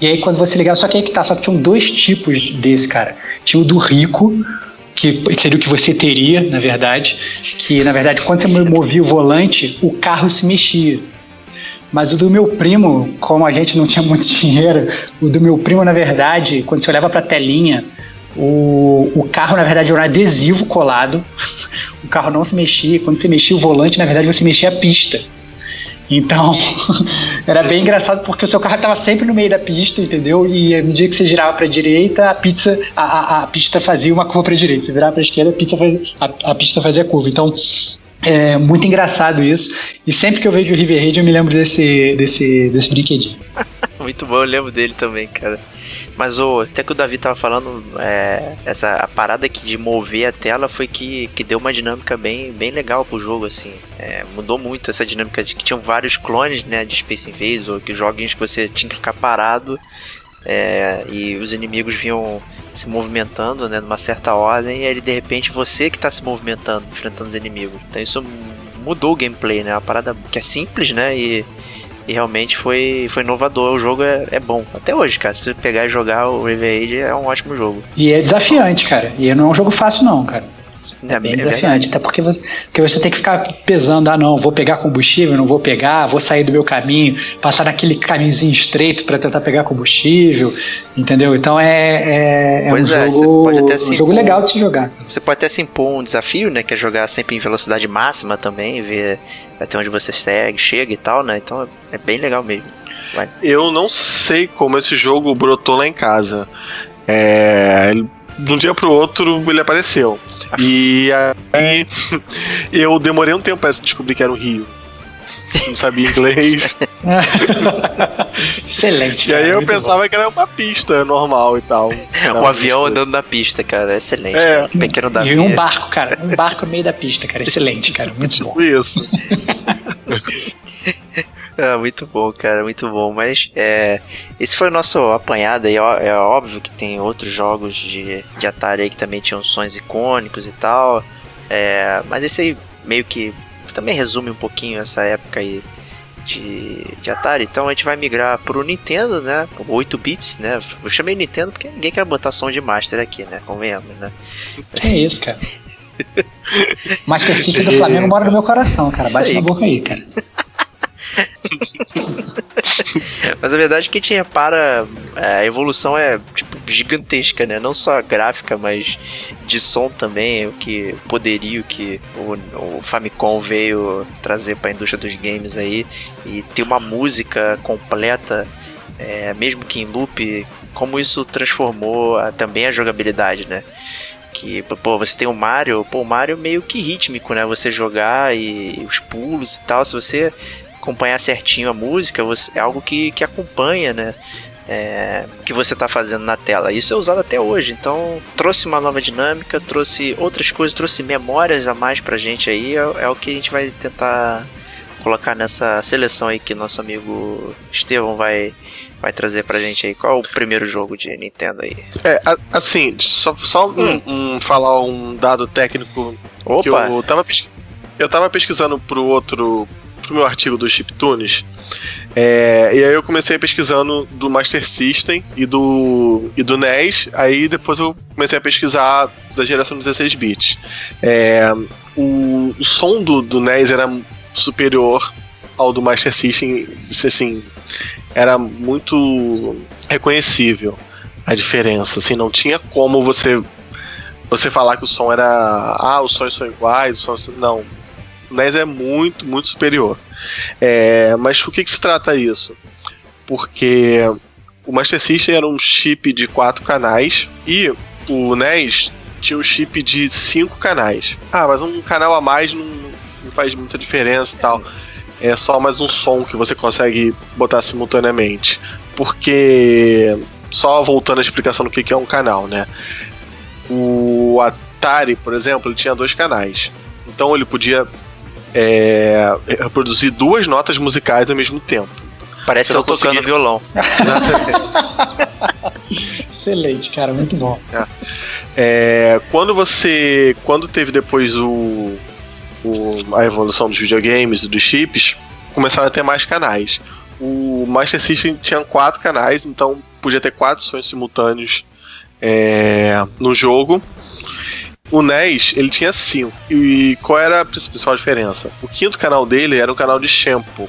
E aí quando você ligava, só que aí que tá, só que tinham dois tipos desse, cara. Tinha o do rico, que seria o que você teria, na verdade, que na verdade quando você movia o volante, o carro se mexia. Mas o do meu primo, como a gente não tinha muito dinheiro, o do meu primo, na verdade, quando você olhava para a telinha, o, o carro, na verdade, era um adesivo colado. O carro não se mexia. Quando você mexia o volante, na verdade, você mexia a pista. Então, era bem engraçado porque o seu carro estava sempre no meio da pista, entendeu? E no dia que você girava para a direita, a pizza, a, a, a, pista fazia uma curva para a direita. Você virava para a esquerda, a, pizza fazia, a, a pista fazia curva. Então, é muito engraçado isso. E sempre que eu vejo o River Raid, eu me lembro desse, desse, desse brinquedinho. muito bom, eu lembro dele também, cara. Mas o, até que o Davi tava falando, é, essa a parada aqui de mover a tela foi que, que deu uma dinâmica bem, bem legal pro jogo, assim. É, mudou muito essa dinâmica de que tinham vários clones, né, de Space Invaders, ou que joguinhos que você tinha que ficar parado é, e os inimigos vinham se movimentando, né, numa certa ordem, e aí de repente você que tá se movimentando, enfrentando os inimigos. Então isso mudou o gameplay, né, uma parada que é simples, né, e e realmente foi, foi inovador. O jogo é, é bom. Até hoje, cara. Se você pegar e jogar o River Age, é um ótimo jogo. E é desafiante, cara. E não é um jogo fácil, não, cara. É, é bem é desafiante, até porque você, porque você tem que ficar pesando, ah não, vou pegar combustível, não vou pegar, vou sair do meu caminho, passar naquele caminhozinho estreito para tentar pegar combustível, entendeu? Então é, é, é um, é, jogo, um jogo legal de se jogar. Você pode até se impor um desafio, né, que é jogar sempre em velocidade máxima também, ver até onde você segue, chega e tal, né? Então é bem legal mesmo. Vai. Eu não sei como esse jogo brotou lá em casa. É, de um dia pro outro ele apareceu. E aí eu demorei um tempo para descobrir que era um rio. Não sabia inglês. Excelente. E aí cara, eu pensava que era uma pista normal e tal. um avião andando na pista, cara. Excelente. É. cara. Pequeno bom. Davi. E um barco, cara. Um barco no meio da pista, cara. Excelente, cara. Muito bom. Isso. É, muito bom, cara, muito bom. Mas é, esse foi o nosso apanhado aí. ó, É óbvio que tem outros jogos de, de Atari aí que também tinham sons icônicos e tal. É, mas esse aí meio que também resume um pouquinho essa época aí de, de Atari. Então a gente vai migrar pro Nintendo, né? 8 bits, né? Eu chamei Nintendo porque ninguém quer botar som de Master aqui, né? Convenhamos, né? Que isso, cara. Master System do Flamengo mora no meu coração, cara. Bate aí. na boca aí, cara. Mas a verdade é que a gente repara, é, a evolução é tipo, gigantesca, né? Não só gráfica, mas de som também, o que poderio que o, o Famicom veio trazer para a indústria dos games aí e ter uma música completa, é, mesmo que em loop, como isso transformou a- também a jogabilidade, né? Que, pô, você tem o Mario, pô, o Mario meio que rítmico, né? Você jogar e os pulos e tal, se você acompanhar certinho a música, você, é algo que, que acompanha, né? É, o que você está fazendo na tela. Isso é usado até hoje, então trouxe uma nova dinâmica, trouxe outras coisas, trouxe memórias a mais pra gente aí. É, é o que a gente vai tentar colocar nessa seleção aí que nosso amigo Estevão vai, vai trazer pra gente aí. Qual é o primeiro jogo de Nintendo aí? É, assim, só, só um- um- falar um dado técnico que Opa! eu tava, eu tava pesquisando pro outro. Pro meu artigo do Chiptunes. É, e aí eu comecei pesquisando do Master System e do, e do NES. Aí depois eu comecei a pesquisar da geração 16 bits. É, o, o som do, do NES era superior ao do Master System. Assim, era muito reconhecível a diferença. Assim, não tinha como você você falar que o som era. Ah, os sons são iguais, os sons. Não. O NES é muito, muito superior. É, mas por que, que se trata isso? Porque o Master System era um chip de quatro canais e o NES tinha um chip de cinco canais. Ah, mas um canal a mais não, não faz muita diferença e tal. É só mais um som que você consegue botar simultaneamente. Porque. Só voltando à explicação do que que é um canal, né? O Atari, por exemplo, ele tinha dois canais. Então ele podia é, reproduzir duas notas musicais ao mesmo tempo. Parece Eu tocando consegui. violão. Excelente, cara. Muito bom. É, quando você. Quando teve depois o, o- a evolução dos videogames e dos chips, começaram a ter mais canais. O Master System tinha quatro canais, então podia ter quatro sons simultâneos é, no jogo. O NES ele tinha cinco. E qual era a principal diferença? O quinto canal dele era um canal de shampoo.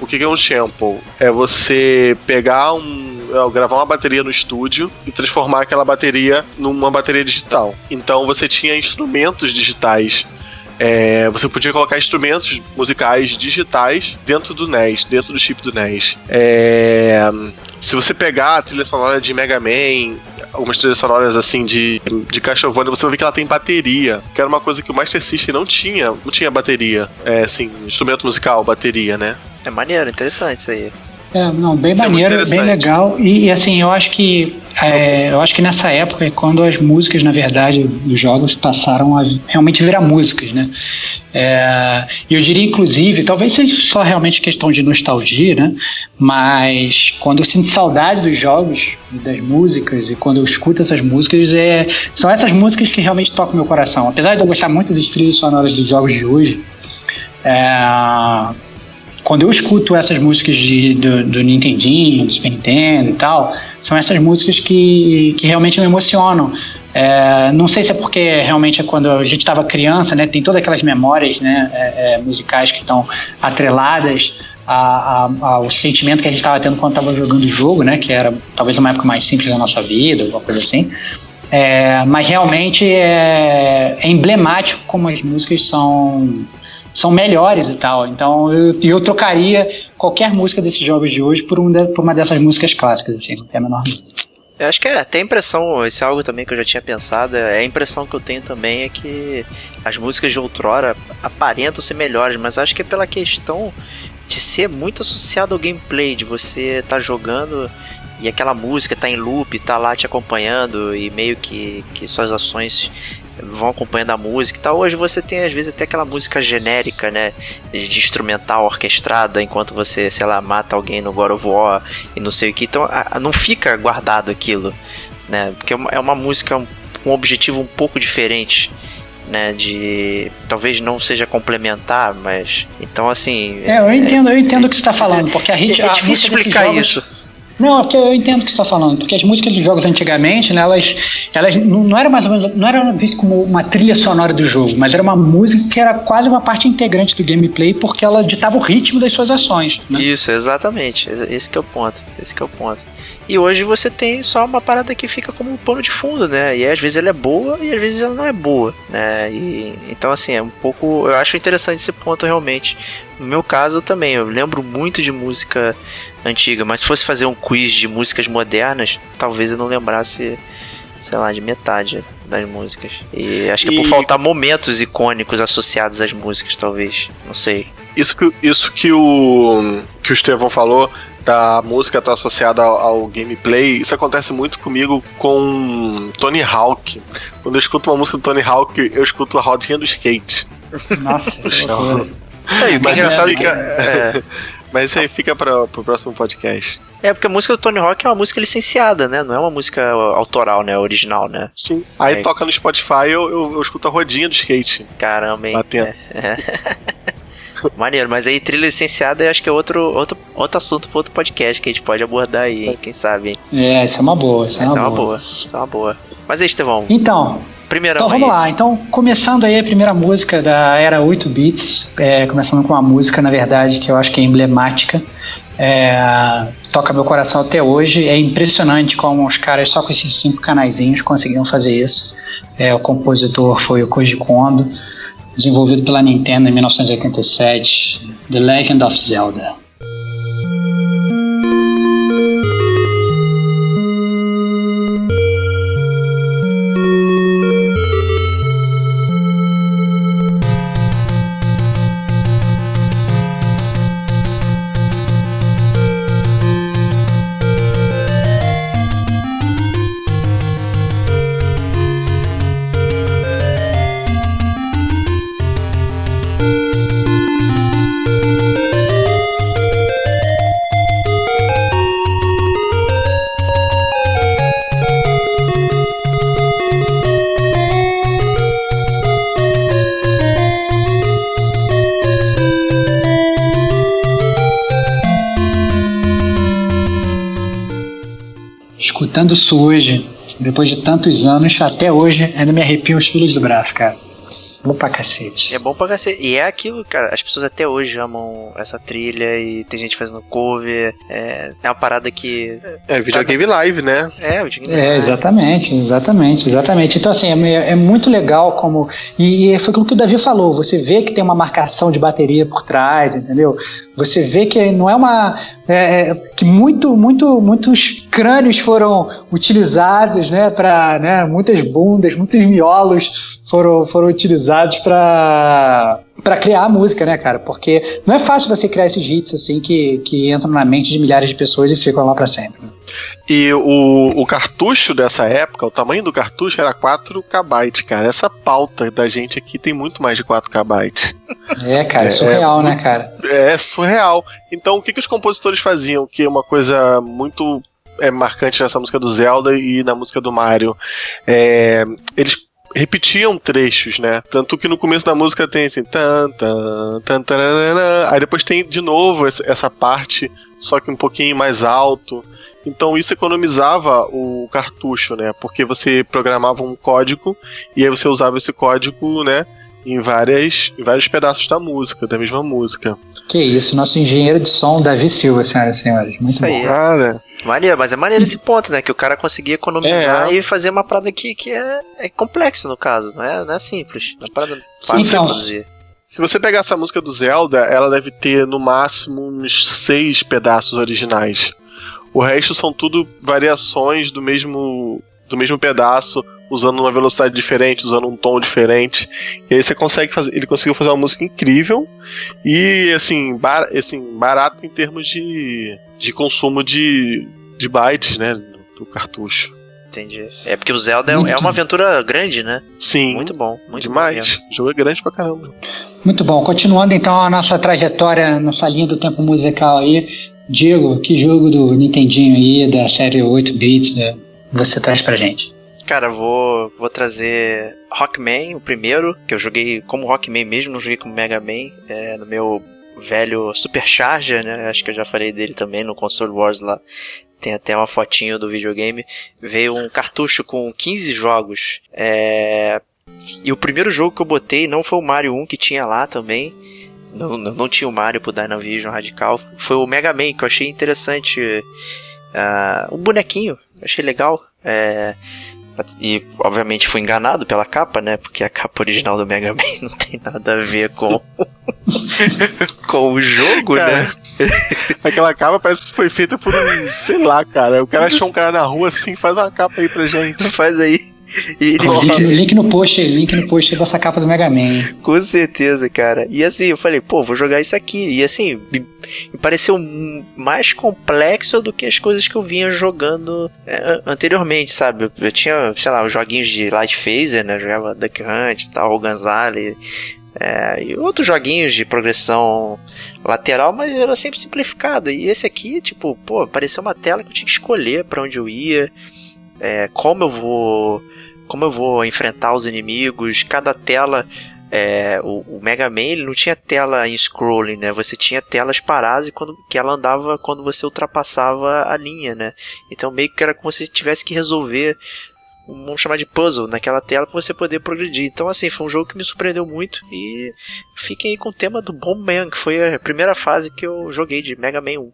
O que é um shampoo? É você pegar um. é, gravar uma bateria no estúdio e transformar aquela bateria numa bateria digital. Então você tinha instrumentos digitais. É, você podia colocar instrumentos musicais digitais dentro do NES, dentro do chip do NES. É, se você pegar a trilha sonora de Mega Man, algumas trilhas sonoras assim de, de Castlevania, você vai ver que ela tem bateria, que era uma coisa que o Master System não tinha, não tinha bateria, é, assim, instrumento musical, bateria, né? É maneiro, interessante isso aí. É, não, bem Isso é maneiro, bem interessante. legal. E, e, assim, eu acho que é, eu acho que nessa época é quando as músicas, na verdade, dos jogos passaram a realmente virar músicas, né? É, E eu diria, inclusive, talvez seja só realmente questão de nostalgia, né? Mas quando eu sinto saudade dos jogos, das músicas, e quando eu escuto essas músicas, é, são essas músicas que realmente tocam meu coração. Apesar de eu gostar muito das trilhas sonoras dos jogos de hoje, é, quando eu escuto essas músicas de, do, do Nintendinho, do Super Nintendo e tal, são essas músicas que, que realmente me emocionam. É, não sei se é porque realmente é quando a gente estava criança, né, tem todas aquelas memórias né, é, é, musicais que estão atreladas a- a- ao sentimento que a gente estava tendo quando estava jogando o jogo, né, que era talvez uma época mais simples da nossa vida, alguma coisa assim. É, mas realmente é, é emblemático como as músicas são são melhores e tal. Então eu, eu trocaria qualquer música desses jogos de hoje por, um de- por uma dessas músicas clássicas, assim, não tem a menor. Eu acho que é até a impressão, isso é algo também que eu já tinha pensado, é a impressão que eu tenho também é que as músicas de outrora aparentam ser melhores, mas acho que é pela questão de ser muito associado ao gameplay, de você estar tá jogando e aquela música tá em loop, tá lá te acompanhando e meio que, que suas ações vão acompanhando a música e tal. Hoje você tem às vezes até aquela música genérica, né, de instrumental orquestrada enquanto você, sei lá, mata alguém no God of War e não sei o que. Então a, a, não fica guardado aquilo, né? Porque é uma, é uma música com um objetivo um pouco diferente né, de talvez não seja complementar, mas então assim. É, eu entendo, eu entendo o que você está falando, porque a gente é, é difícil explicar jogos, isso. Não, é porque eu entendo o que você está falando, porque as músicas dos jogos antigamente, né, elas, elas não era mais ou menos, não era visto como uma trilha sonora do jogo, mas era uma música que era quase uma parte integrante do gameplay, porque ela ditava o ritmo das suas ações. Né? Isso, exatamente. Esse é o ponto. Esse é o ponto. E hoje você tem só uma parada que fica como um pano de fundo, né? E às vezes ela é boa e às vezes ela não é boa, né? E, então, assim, é um pouco. Eu acho interessante esse ponto realmente. No meu caso também, eu lembro muito de música antiga, mas se fosse fazer um quiz de músicas modernas, talvez eu não lembrasse, sei lá, de metade das músicas. E acho que é por faltar momentos icônicos associados às músicas, talvez. Não sei. Isso que, isso que o que o Estevão falou da música tá associada ao, ao, gameplay, isso acontece muito comigo com Tony Hawk. Quando eu escuto uma música do Tony Hawk, eu escuto a rodinha do skate. Nossa, que loucura. É, o que é engraçado fica... é, Mas isso aí fica para pro próximo podcast. É, porque a música do Tony Hawk é uma música licenciada, né? Não é uma música autoral, né? Original, né? Sim. Aí é. toca no Spotify, eu, eu, eu, escuto a rodinha do skate. Caramba, hein? Batendo. É. Maneiro, mas aí trilha licenciada eu acho que é outro, outro, outro assunto para outro podcast que a gente pode abordar aí, quem sabe. É, isso é uma boa. Isso é uma, é uma boa. boa. Isso é uma boa. Mas aí, Estevão. Então, Primeira então vamos lá, então começando aí a primeira música da era 8 bits, é, começando com uma música, na verdade, que eu acho que é emblemática, é, toca meu coração até hoje, é impressionante como os caras só com esses cinco canaizinhos conseguiram fazer isso, é, o compositor foi o Koji Kondo, desenvolvido pela Nintendo em 1987, The Legend of Zelda. Escutando isso hoje, depois de tantos anos, até hoje ainda me arrepiam os pelos do braço, cara. Bom pra cacete. É bom pra cacete. E é aquilo, cara, as pessoas até hoje amam essa trilha e tem gente fazendo cover. É, é uma parada que. É, videogame live, né? É, videogame é, live. exatamente, exatamente, exatamente. Então, assim, é, é muito legal como. E, e foi aquilo que o Davi falou: você vê que tem uma marcação de bateria por trás, entendeu? Você vê que não é uma. É, é que muito, muito, muitos crânios foram utilizados, né, para né, muitas bundas, muitos miolos foram, foram utilizados para para criar a música, né, cara? Porque não é fácil você criar esses hits assim que, que entram na mente de milhares de pessoas e ficam lá para sempre. E o, o cartucho dessa época, o tamanho do cartucho era 4 KB, cara. Essa pauta da gente aqui tem muito mais de 4 KB. É, cara, é, é surreal, é, né, cara? É surreal. Então, o que, que os compositores faziam? Que é uma coisa muito é marcante nessa música do Zelda e na música do Mario. É, eles repetiam trechos, né? Tanto que no começo da música tem assim, tan, tan, tan, aí depois tem de novo essa parte, só que um pouquinho mais alto. Então isso economizava o cartucho, né? Porque você programava um código e aí você usava esse código, né? Em, várias, em vários pedaços da música, da mesma música. Que isso, nosso engenheiro de som, Davi Silva, senhoras e senhores. Muito isso bom. Aí, cara. Maneiro, mas é maneiro esse ponto, né? Que o cara conseguia economizar é. e fazer uma parada que, que é, é complexo no caso, não é, não é simples. É uma parada fácil então, de produzir. Se você pegar essa música do Zelda, ela deve ter no máximo uns seis pedaços originais. O resto são tudo variações do mesmo do mesmo pedaço, usando uma velocidade diferente, usando um tom diferente. E aí você consegue fazer, ele conseguiu fazer uma música incrível e assim, bar, assim barato em termos de, de consumo de, de bytes, né, do cartucho. Entendi. É porque o Zelda é, é uma aventura grande, né? Sim. Muito bom. Muito demais. Bom o jogo é grande pra caramba. Muito bom. Continuando então a nossa trajetória, nossa linha do tempo musical aí. Diego, que jogo do Nintendinho aí, da série 8 bits, né, você traz pra gente? Cara, vou, vou trazer Rockman, o primeiro, que eu joguei como Rockman mesmo, não joguei como Mega Man, é, no meu velho Supercharger, né? Acho que eu já falei dele também no Console Wars lá. Tem até uma fotinho do videogame. Veio um cartucho com 15 jogos. É... E o primeiro jogo que eu botei não foi o Mario 1 que tinha lá também. Não, não, não tinha o Mario pro Dynavision Radical. Foi o Mega Man, que eu achei interessante. Uh, um bonequinho, achei legal. É, e obviamente fui enganado pela capa, né? Porque a capa original do Mega Man não tem nada a ver com com o jogo, cara, né? Aquela capa parece que foi feita por um, sei lá, cara. O cara achou um cara na rua assim, faz uma capa aí pra gente. Faz aí. Ele... link, link, no post, link no post dessa capa do Mega Man. Com certeza, cara. E assim, eu falei, pô, vou jogar isso aqui. E assim, me, pareceu mais complexo do que as coisas que eu vinha jogando é, anteriormente, sabe? Eu, eu, tinha, sei lá, os joguinhos de Light Phaser, né? Eu jogava Duck Hunt e tal, Gonzale. É, e outros joguinhos de progressão lateral, mas era sempre simplificado. E esse aqui, tipo, pô, apareceu uma tela que eu tinha que escolher para onde eu ia, é, como eu vou como eu vou enfrentar os inimigos, cada tela. É, o, o, Mega Man ele não tinha tela em scrolling, né? Você tinha telas paradas e quando, que ela andava quando você ultrapassava a linha, né? Então meio que era como se tivesse que resolver vamos chamar de puzzle naquela tela para você poder progredir. Então, assim, foi um jogo que me surpreendeu muito e fiquem aí com o tema do Bomberman, que foi a primeira fase que eu joguei de Mega Man 1.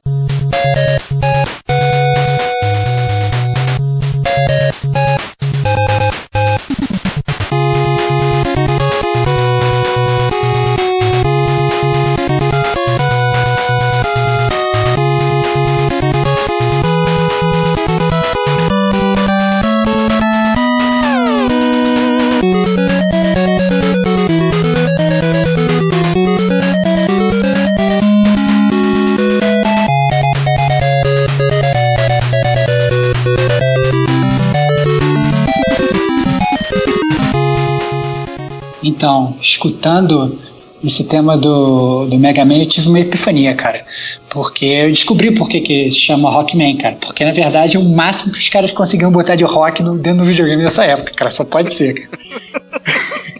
Escutando esse tema do, do Mega Man, eu tive uma epifania, cara. Porque eu descobri por que, que se chama Rockman, cara. Porque na verdade é o máximo que os caras conseguiam botar de rock no, dentro do videogame nessa época, cara. Só pode ser, cara.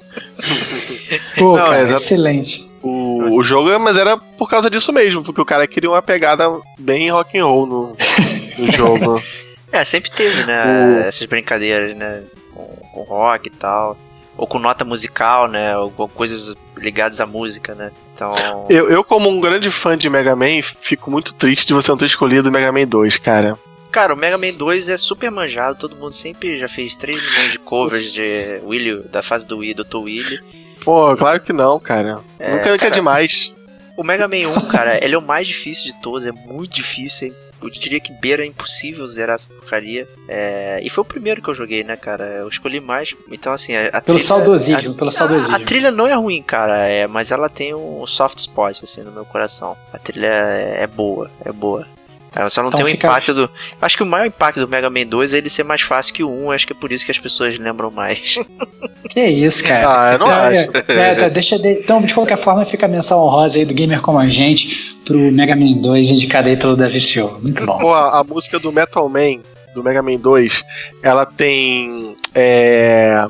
Pô, Não, cara, excelente. O, o jogo, mas era por causa disso mesmo, porque o cara queria uma pegada bem rock and roll no, no jogo. É, sempre teve, né? O... Essas brincadeiras, né? Com, com rock e tal ou com nota musical, né? Ou com coisas ligadas à música, né? Então. Eu, eu, como um grande fã de Mega Man, fico muito triste de você não ter escolhido o Mega Man 2, cara. Cara, o Mega Man 2 é super manjado, todo mundo sempre já fez 3 milhões de covers de Willy, da fase do Wii, Dr. Willy. Pô, claro que não, cara. É, Nunca cara, é demais. O Mega Man 1, cara, ele é o mais difícil de todos, é muito difícil, eu diria que beira é impossível zerar essa porcaria. É, e foi o primeiro que eu joguei, né, cara? Eu escolhi mais. Então, assim, a, a pelo trilha, saudosismo, a, pelo saudosismo. A, a, trilha não é ruim, cara, é, mas ela tem um soft spot, assim, no meu coração. A trilha é, é boa, é boa. Ela só não então tem o fica... impacto do. Acho que o maior impacto do Mega Man 2 é ele ser mais fácil que o 1. Acho que é por isso que as pessoas lembram mais. Que isso, cara. Ah, eu não é, acho. É, tá, deixa de... Então, de qualquer forma, fica a menção honrosa aí do Gamer Como a Gente pro Mega Man 2, indicado aí pelo Davi Silva. Muito bom. Pô, a, a, música do Metal Man, do Mega Man 2, ela tem. É,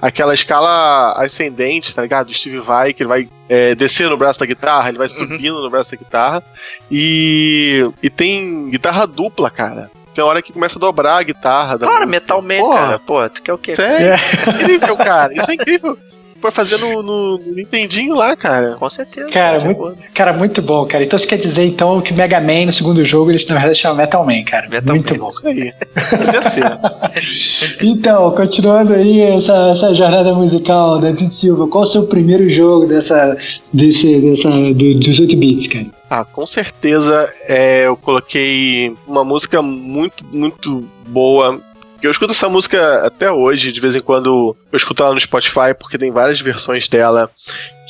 aquela escala ascendente, tá ligado? Do Steve Vai, que ele vai é, descer no braço da guitarra, ele vai uhum. subindo uhum. no braço da guitarra. E, e tem guitarra dupla, cara. Tem hora que começa a dobrar a guitarra. Claro, Metal Man, Porra. cara. Pô, tu quer o quê? Sério? É. incrível, cara. Isso é incrível pra fazer no, no, no, Nintendinho lá, cara. Com certeza. Cara, muito, cara, muito bom, cara. Então você quer dizer então que Mega Man no segundo jogo eles na verdade chamam Metal Man, cara. Metal muito Man. bom. Isso aí. Podia ser. então, continuando aí essa, essa jornada musical da David Silva, qual o seu primeiro jogo dessa, desse, dessa, do, dos 8 bits, cara? Ah, com certeza é, eu coloquei uma música muito, muito boa. Eu escuto essa música até hoje, de vez em quando eu escuto ela no Spotify, porque tem várias versões dela,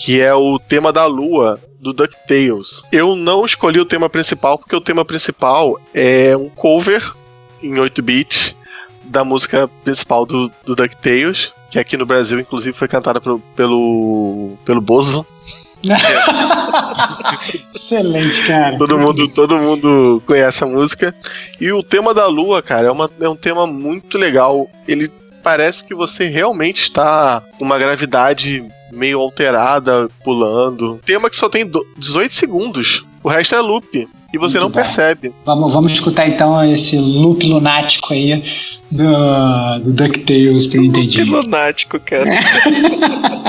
que é o tema da lua do DuckTales. Eu não escolhi o tema principal, porque o tema principal é um cover em 8 bits da música principal do, do DuckTales, que aqui no Brasil, inclusive, foi cantada pelo, pelo, pelo Bozo. Excelente, cara. Todo mundo, todo mundo conhece a música. E o tema da lua, cara, é, uma, é um tema muito legal. Ele parece que você realmente está com uma gravidade meio alterada, pulando. Tema que só tem 18 segundos. O resto é loop. E você Muito não bom. percebe. Vamos, vamos escutar então esse loop lunático aí do, do DuckTales pro Nintendinho. Loop lunático, cara.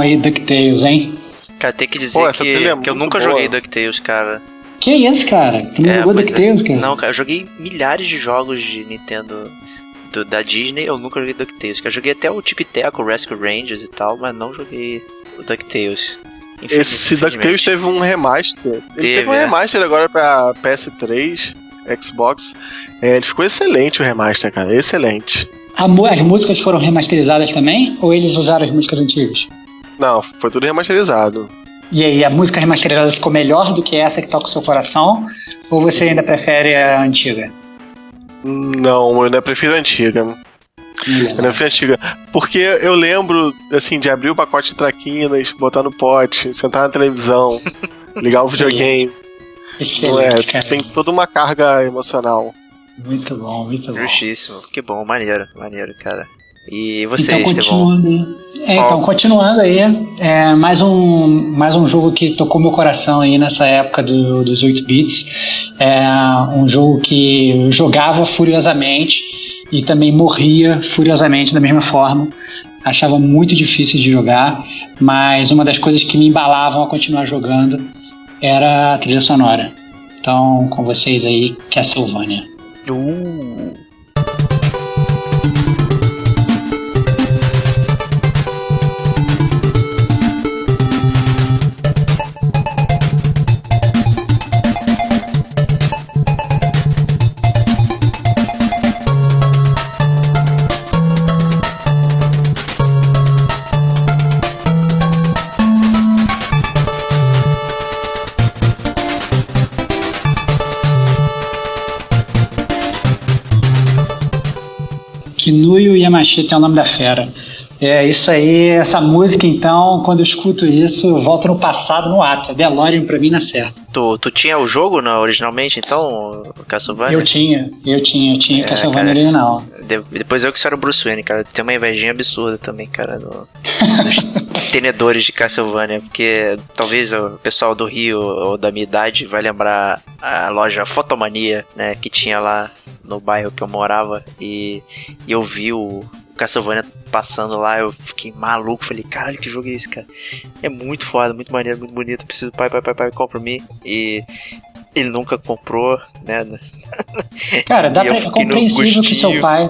aí, DuckTales, hein? Cara, tem que dizer Pô, que, é que eu nunca boa. joguei DuckTales, cara. Que isso, cara? Tu não é, jogou é. DuckTales, é. cara? Não, cara, eu joguei milhares de jogos de Nintendo do, da Disney, eu nunca joguei DuckTales. Eu joguei até o Tic Tac, o Rescue Rangers e tal, mas não joguei o DuckTales. Esse DuckTales teve um remaster. Ele teve, teve um é. remaster agora pra PS3, Xbox. É, ele ficou excelente o remaster, cara. Excelente. as músicas foram remasterizadas também? Ou eles usaram as músicas antigas? Não, foi tudo remasterizado. E aí, a música remasterizada ficou melhor do que essa que toca o seu coração? Ou você ainda prefere a antiga? Não, eu ainda prefiro a antiga. Eu ainda prefiro a antiga. Porque eu lembro, assim, de abrir o pacote de traquinas, botar no pote, sentar na televisão, ligar o videogame. Excelente, é, tem toda uma carga emocional. Muito bom, muito bom. Justíssimo. Que bom, maneiro, maneiro, cara. E você, então, continuando, é, então, continuando aí, é, mais, um, mais um jogo que tocou meu coração aí nessa época do, dos 8 bits. É um jogo que eu jogava furiosamente e também morria furiosamente da mesma forma. Achava muito difícil de jogar, mas uma das coisas que me embalavam a continuar jogando era a trilha sonora. Então, com vocês aí, Castlevania. Uh. Kinuyo Yamashita é o nome da fera. É isso aí, essa música então, quando eu escuto isso, eu volto no passado, no ato. A DeLorean pra mim na certa. Tu, tu tinha o jogo não, originalmente, então, Castlevania? Eu tinha, eu tinha, eu tinha é, Castlevania cara, original. De, depois eu que sou era o Bruce Wayne, cara. Tem uma invejinha absurda também, cara, do, dos tenedores de Castlevania, porque talvez o pessoal do Rio ou da minha idade vai lembrar a loja Fotomania, né, que tinha lá no bairro que eu morava e, e eu vi o, Castlevania passando lá, eu fiquei maluco. Falei, caralho, que jogo é esse, cara? É muito foda, muito maneiro, muito bonito. preciso, pai, pai, pai, pai, compra pra mim. E ele nunca comprou, né? Cara, dá pra, é compreensível que seu pai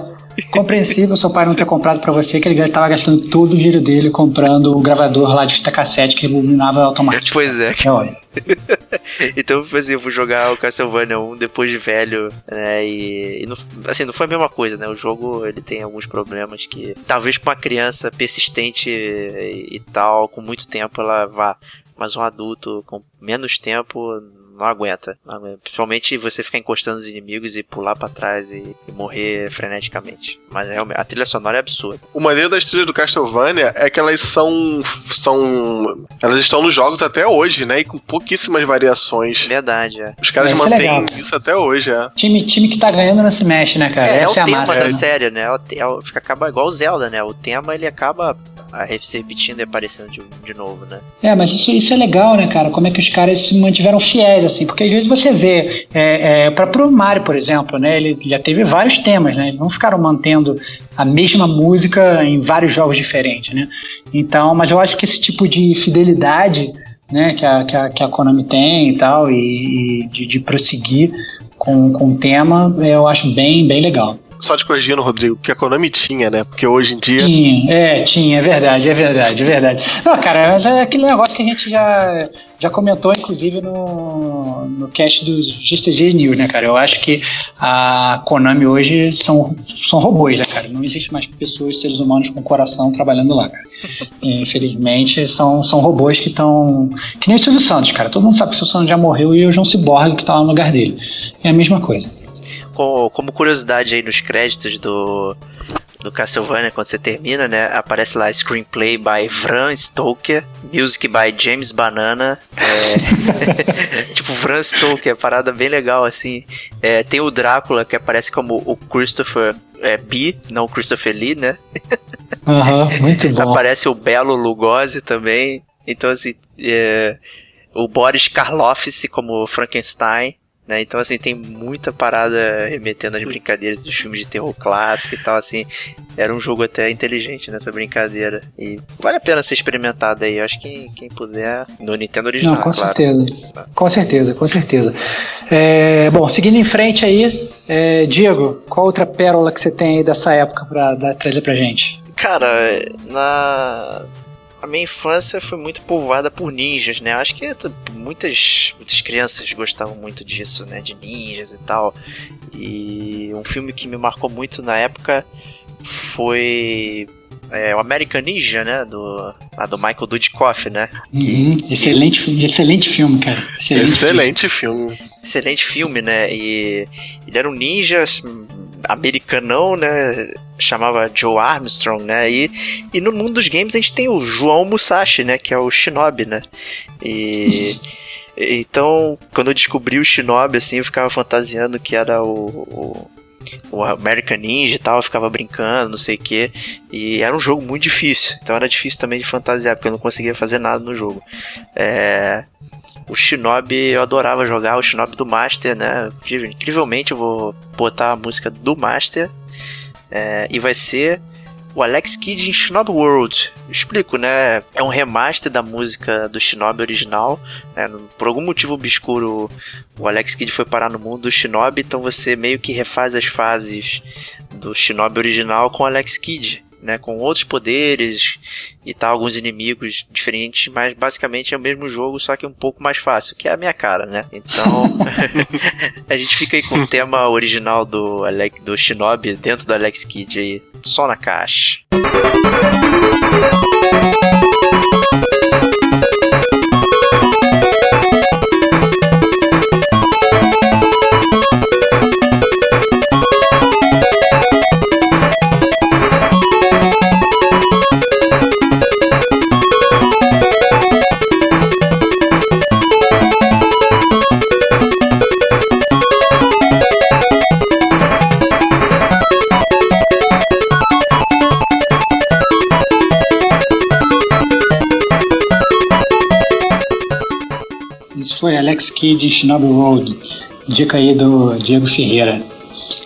Compreensível seu pai não ter comprado para você, que ele estava gastando todo o dinheiro dele comprando o gravador lá de fita cassete que iluminava automático. Pois é. é então, assim, eu fui jogar o Castlevania 1 depois de velho, né? E, e não, assim, não foi a mesma coisa, né? O jogo ele tem alguns problemas que talvez para uma criança persistente e, e tal, com muito tempo, ela vá. Mas um adulto com menos tempo não aguenta, não aguenta. Principalmente você ficar encostando os inimigos e pular para trás e, e, morrer freneticamente. Mas realmente, a trilha sonora é absurda. O maneiro das trilhas do Castlevania é que elas são. são. Elas estão nos jogos até hoje, né? E com pouquíssimas variações. Verdade, é. Os caras Isso é mantêm isso até hoje, é. Time, time que tá ganhando não se mexe, né, cara? É, é o é a tema massa. da né? série, né? É é o- fica, acaba igual o Zelda, né? O tema ele acaba ah, se repetindo e aparecendo de, de novo, né? É, mas isso, isso é legal, né, cara? Como é que os caras se mantiveram fiéis, assim, porque às vezes você vê, é, é, para pro Mario, por exemplo, né, ele já teve vários temas, né? Eles não ficaram mantendo a mesma música em vários jogos diferentes, né? Então, mas eu acho que esse tipo de fidelidade, né, que a, que a, que a Konami tem e tal, e, e de, de prosseguir com, com o tema, eu acho bem, bem legal. Só te corrigindo, Rodrigo, que a Konami tinha, né? Porque hoje em dia. Tinha, é, tinha, é verdade, é verdade, é verdade. Não, cara, é aquele negócio que a gente já, já comentou, inclusive, no, no cast dos GCG News, né, cara? Eu acho que a Konami hoje são, são robôs, né, cara? Não existe mais pessoas, seres humanos com coração trabalhando lá, cara. Infelizmente, são, são robôs que estão. Que nem o Silvio Santos, cara. Todo mundo sabe que o Silvio Santos já morreu e o João Ciborgue que tá lá no lugar dele. É a mesma coisa. Co- Como curiosidade aí nos créditos do, do Castlevania, quando você termina, né? Aparece lá Screenplay by Bram Stoker, Music by James Banana. É... tipo, Bram Stoker, parada bem legal, assim. É, tem o Drácula, que aparece como o Christopher é, B, não o Christopher Lee, né? Aham, muito bom. Aparece o Belo Lugosi também. Então, assim, é, o Boris Karloff como Frankenstein. Né? Então, assim, tem muita parada remetendo às brincadeiras dos filmes de terror clássico e tal, assim. Era um jogo até inteligente nessa brincadeira. E vale a pena ser experimentado aí. Eu acho que quem puder, no Nintendo original, Não, com claro. certeza. Com certeza, com certeza. É, bom, seguindo em frente aí, é, Diego, qual outra pérola que você tem aí dessa época pra dar, trazer pra gente? Cara, na. A minha infância foi muito povoada por ninjas, né? Acho que muitas, muitas crianças gostavam muito disso, né? De ninjas e tal. E um filme que me marcou muito na época foi é, o American Ninja, né? Do, lá do Michael Dudikoff, né? Uhum, excelente, filme- excelente filme, cara. Excelente. Excelente filme. Excelente filme, né? E ele era um ninja americanão, né? Chamava Joe Armstrong, né? E, e no mundo dos games a gente tem o João Musashi, né? Que é o Shinobi, né? E. Então, quando eu descobri o Shinobi, assim, eu ficava fantasiando que era o, o, o American Ninja e tal, eu ficava brincando, não sei o que. E era um jogo muito difícil, então era difícil também de fantasiar, porque eu não conseguia fazer nada no jogo. É, o Shinobi, eu adorava jogar o Shinobi do Master, né? Incrivelmente eu vou botar a música do Master é, e vai ser o Alex Kidd em Shinobi World. Eu explico, né? É um remaster da música do Shinobi original. né? Por algum motivo obscuro, o Alex Kidd foi parar no mundo do Shinobi, então você meio que refaz as fases do Shinobi original com o Alex Kidd. Né, com outros poderes e tal, alguns inimigos diferentes, mas basicamente é o mesmo jogo, só que um pouco mais fácil, que é a minha cara, né? Então, a gente fica aí com o tema original do, Alex, do Shinobi dentro do Alex Kidd aí, só na caixa. Em Shinobi Road. Dica aí do Diego Ferreira.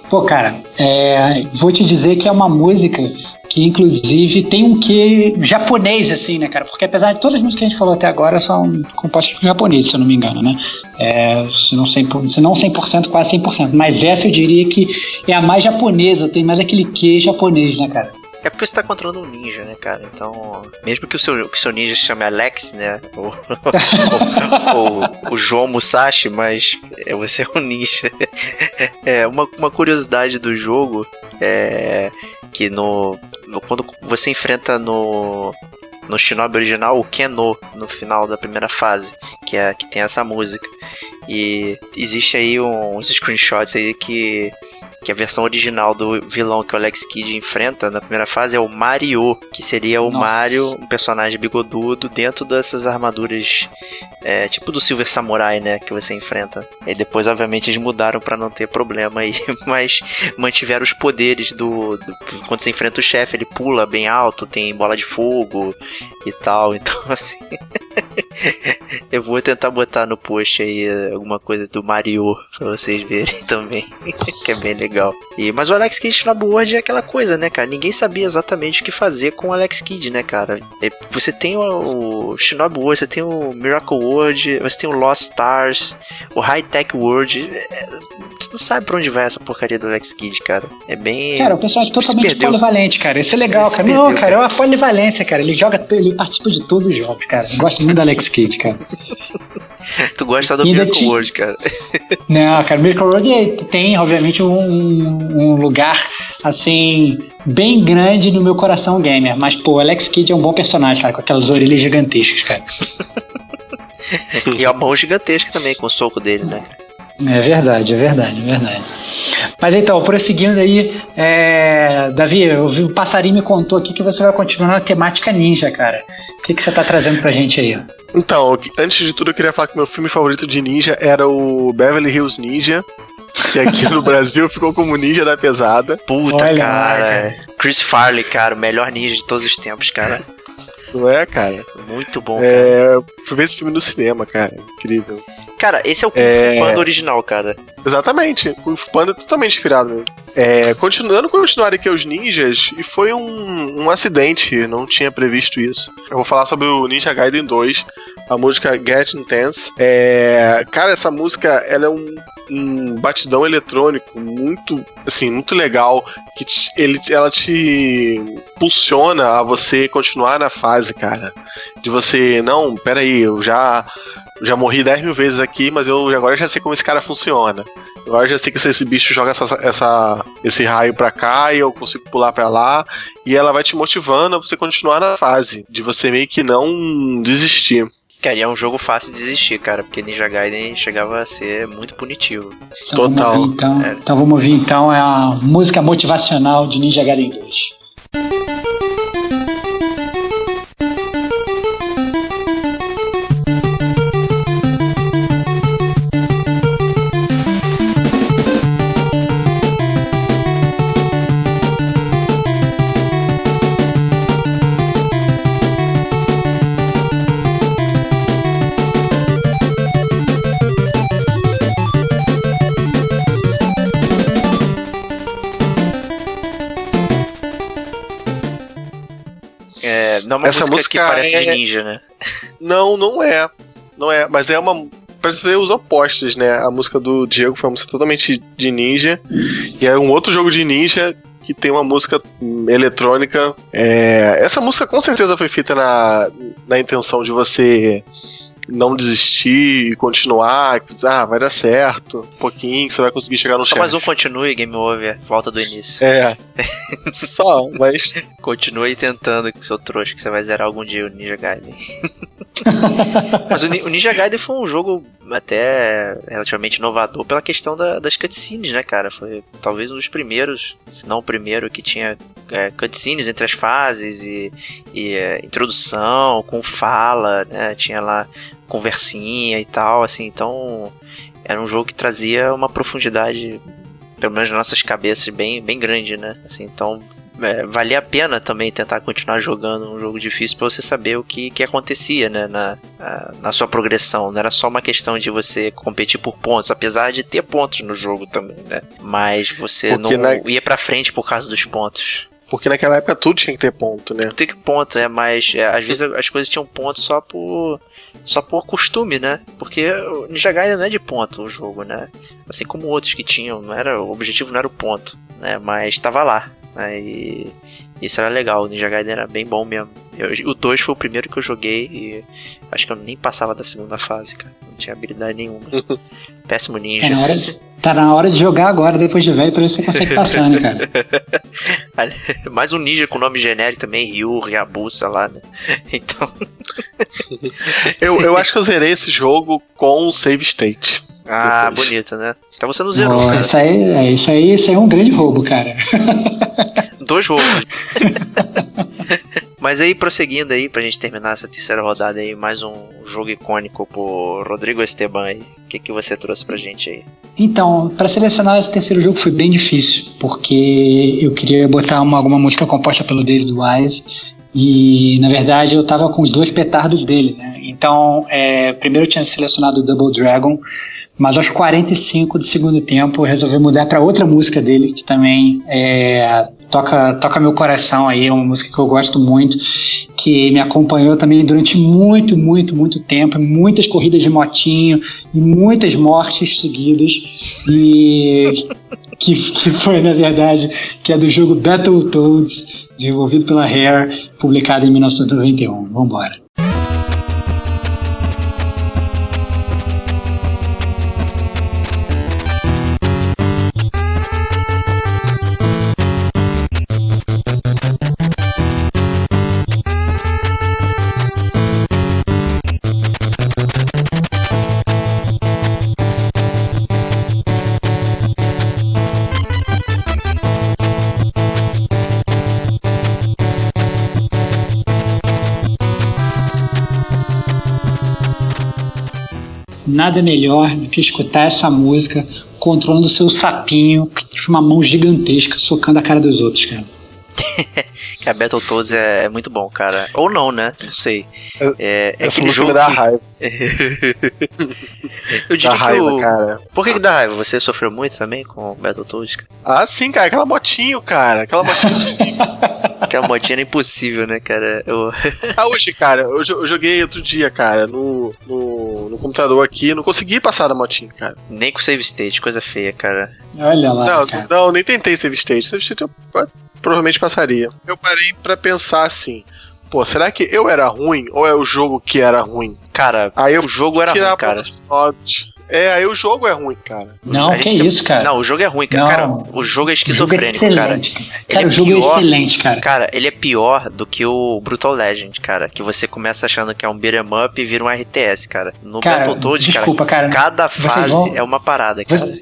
Pô, cara, é, vou te dizer que é uma música que, inclusive, tem um quê japonês, assim, né, cara? Porque apesar de todas as músicas que a gente falou até agora são compostas por japonês, se eu não me engano, né? É, se, não 100%, se não 100%, quase 100%. Mas essa eu diria que é a mais japonesa, tem mais aquele quê japonês, né, cara? É porque você tá controlando um ninja, né, cara? Então, mesmo que o seu, que o seu ninja se chame Alex, né? Ou, ou- ou o João Musashi, mas é, você é um ninja. É, uma, uma curiosidade do jogo é que no, no- quando você enfrenta no no Shinobi original o Keno no final da primeira fase, que é que tem essa música. E existe aí uns screenshots aí que que a versão original do vilão que o Alex Kidd enfrenta na primeira fase é o Mario, que seria o Nossa. Mario, um personagem bigodudo dentro dessas armaduras é, tipo do Silver Samurai, né, que você enfrenta. E depois, obviamente, eles mudaram pra não ter problema aí, mas mantiveram os poderes do, do- quando você enfrenta o chefe, ele pula bem alto, tem bola de fogo e tal. Então, assim, eu vou tentar botar no post aí eh, alguma coisa do Mario pra vocês verem também, que é bem legal. E, mas o Alex Kidd Shinobu World é aquela coisa, né, cara? Ninguém sabia exatamente o que fazer com o Alex Kidd, né, cara? Você tem o, o Shinobu World, você tem o Miracle World, você tem o Lost Stars, o High Tech World. É, Você não sabe pra onde vai essa porcaria do Alex Kidd, cara. É bem. Cara, o personagem se totalmente perdeu. polivalente, cara. Isso é legal, cara. Não, perdeu, cara, é uma polivalência, cara. Ele joga, ele participa de todos os jogos, cara. Eu muito do Alex Kidd, cara. Tu gosta do Ainda Miracle World, cara. Não, cara, Miracle Road tem, obviamente, um, um lugar, assim, bem grande no meu coração gamer. Mas, pô, o Alex Kidd é um bom personagem, cara, com aquelas orelhas gigantescas, cara. E é uma mão gigantesca também, com o soco dele, né? É verdade, é verdade, é verdade. Mas então, prosseguindo aí, é... Davi, eu vi, o passarinho me contou aqui que você vai continuar na temática ninja, cara. O que, que você tá trazendo pra gente aí? Então, antes de tudo, eu queria falar que meu filme favorito de ninja era o Beverly Hills Ninja. Que aqui no Brasil ficou como Ninja da Pesada. Puta, Olha cara. Chris Farley, cara, o melhor ninja de todos os tempos, cara. Não é, cara? Muito bom, cara. É, fui ver esse filme no cinema, cara. Incrível. Cara, esse é o Kung É. Fu Panda original, cara. Exatamente. O Panda é totalmente inspirado nele. É, continuando continuar aqui os ninjas, e foi um, um acidente, não tinha previsto isso. Eu vou falar sobre o Ninja Gaiden 2, a música Get Intense. É, cara, essa música ela é um, um batidão eletrônico muito, assim, muito legal, que te- ele, ela te impulsiona a você continuar na fase, cara. De você, não, peraí, eu já, já morri 10 mil vezes aqui, mas eu agora já sei como esse cara funciona. Agora eu já sei que se esse bicho joga essa, essa- esse raio pra cá e eu consigo pular pra lá. E ela vai te motivando a você continuar na fase. De você meio que não desistir. Cara, e é um jogo fácil de desistir, cara, porque Ninja Gaiden chegava a ser muito punitivo. Então, Total. Vamos ouvir, então, É. então vamos ouvir então a música motivacional de Ninja Gaiden 2. Essa música, música que parece de é- ninja, né? Não, não é. Não é, mas é uma. Parece ver os opostos, né? A música do Diego foi uma música totalmente de ninja. E é um outro jogo de ninja que tem uma música eletrônica. É, essa música com certeza foi feita na, na intenção de você não desistir e continuar. Ah, vai dar certo. Um pouquinho, você vai conseguir chegar no Só chefe. mais um continue, game over, volta do início. É. Só, mas. Continue tentando, que seu trouxa, que você vai zerar algum dia o Ninja Gaiden. Mas o, o Ninja Gaiden foi um jogo até relativamente inovador pela questão da- das cutscenes, né, cara? Foi talvez um dos primeiros, se não o primeiro, que tinha é, cutscenes entre as fases e, e, é, introdução, com fala, né? Tinha lá conversinha e tal, assim, então era um jogo que trazia uma profundidade, pelo menos nas nossas cabeças, bem, bem grande, né? Assim, então é, valia a pena também tentar continuar jogando um jogo difícil para você saber o que, que acontecia né, na, na sua progressão. Não era só uma questão de você competir por pontos, apesar de ter pontos no jogo também, né? Mas você Porque não na- ia pra frente por causa dos pontos. Porque naquela época tudo tinha que ter ponto, né? Tem que ponto, né? Mas é, às vezes as coisas tinham ponto só por só por costume, né? Porque o Ninja Gaiden não é de ponto o jogo, né? Assim como outros que tinham, não era o objetivo não era o ponto, né? Mas estava lá, né? Isso era legal. O Ninja Gaiden era bem bom mesmo. Eu- o 2 foi o primeiro que eu joguei e acho que eu nem passava da segunda fase, cara. Não tinha habilidade nenhuma. Péssimo Tá ninja. na, hora de, tá na hora de jogar agora, depois de velho, pra ver se você consegue passar, né, cara? Mais um ninja com nome genérico também, Ryu, Ryabusa lá, né? Então, Eu, eu acho que eu zerei esse jogo com o save state. Ah, Depois. bonito, né? Então você não zerou, cara. isso, aí, é, isso, aí, isso aí é um grande roubo, cara. Dois roubos. Mas aí, prosseguindo aí, pra gente terminar essa terceira rodada aí, mais um jogo icônico por Rodrigo Esteban aí. O que, que você trouxe pra gente aí? Então, para selecionar esse terceiro jogo foi bem difícil, porque eu queria botar uma, alguma música composta pelo David Wise e, na verdade, eu tava com os dois petardos dele, né? Então, é, primeiro eu tinha selecionado o Double Dragon, mas aos 45 do segundo tempo eu resolvi mudar para outra música dele, que também é, toca, toca meu coração aí, é uma música que eu gosto muito, que me acompanhou também durante muito, muito, muito tempo, muitas corridas de motinho e muitas mortes seguidas, e que, que foi, na verdade, que é do jogo Battletoads, desenvolvido pela Rare, publicado em 1991. Vambora. Nada melhor do que escutar essa música controlando seu sapinho de uma mão gigantesca socando a cara dos outros, cara. Que a Battletoads é, é muito bom, cara. Ou não, né? Não sei. É, é aquele jogo me dá que- raiva. Eu diria Dá raiva, que o... cara. Por que, que dá raiva? Você sofreu muito também com o Battletoads? cara? Ah, sim, cara. Aquela motinho, cara. Aquela motinha impossível. Aquela modinha era impossível, né, cara? Eu... Ah, hoje, cara, eu, eu joguei outro dia, cara, no, no, no computador aqui, não consegui passar da motinha, cara. Nem com save state, coisa feia, cara. Olha lá, não, cara. não, nem tentei save state. Save state eu provavelmente passaria. Eu parei pra pensar assim, pô, será que eu era ruim ou é o jogo que era ruim? Cara, Aí eu o jogo era ruim, cara. pontos. É, aí o jogo é ruim, cara. Não, que tem- isso, cara. Não, o jogo é ruim, cara. Cara, o jogo é o jogo é esquizofrênico, cara. excelente, cara. É o jogo é pior- excelente, cara. Cara, ele é pior do que o Brutal Legend, cara. Que você começa achando que é um beat'em up e vira um RTS, cara. No Cara, Battletoads, cara, desculpa, cara. cada fase vão- é uma parada, cara. Vocês,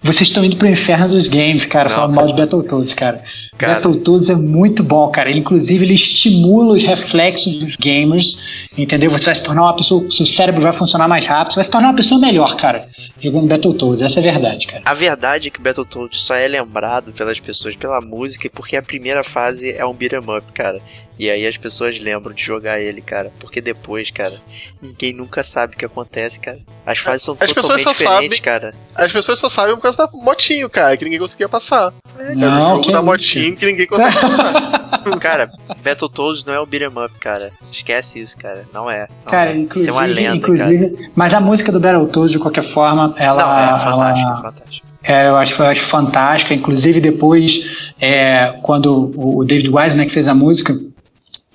vocês estão indo pro inferno dos games, cara, Não, falando cara. mal de Battletoads, cara. Cara. Battletoads é muito bom, cara. Ele, inclusive, ele estimula os reflexos dos gamers, entendeu? Você vai se tornar uma pessoa, seu cérebro vai funcionar mais rápido, você vai se tornar uma pessoa melhor, cara, jogando Battletoads. Essa é a verdade, cara. A verdade é que Battletoads só é lembrado pelas pessoas pela música e porque a primeira fase é um beat'em up, cara. E aí as pessoas lembram de jogar ele, cara. Porque depois, cara, ninguém nunca sabe o que acontece, cara. As fases são As pessoas totalmente só diferentes, sabem- cara. As pessoas só sabem por causa da motinho, cara, que ninguém conseguia passar. Era o Não, jogo que da motinho que ninguém conseguia passar. Cara, Battletoads não é um beat'em up, cara. Esquece isso, cara. Não é. Não Cara, é. inclusive, Isso é uma lenda, cara. inclusive mas a música do Battletoads, de qualquer forma, ela, Não, é fantástico, ela- é fantástico. É, eu acho, eu acho fantástica. Inclusive, depois, é, quando o o David Wise, né, que fez a música,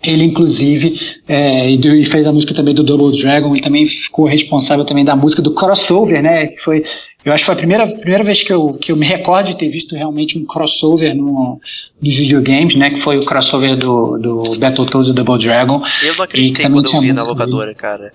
ele, inclusive, é, e fez a música também do Double Dragon, e também ficou responsável também da música do crossover, né? Que foi, eu acho que foi a primeira, primeira vez que eu, que eu me recordo de ter visto realmente um crossover no, nos videogames, né? Que foi o crossover do, do Battletoads e Double Dragon. Eu não acreditei quando eu vi na locadora, cara.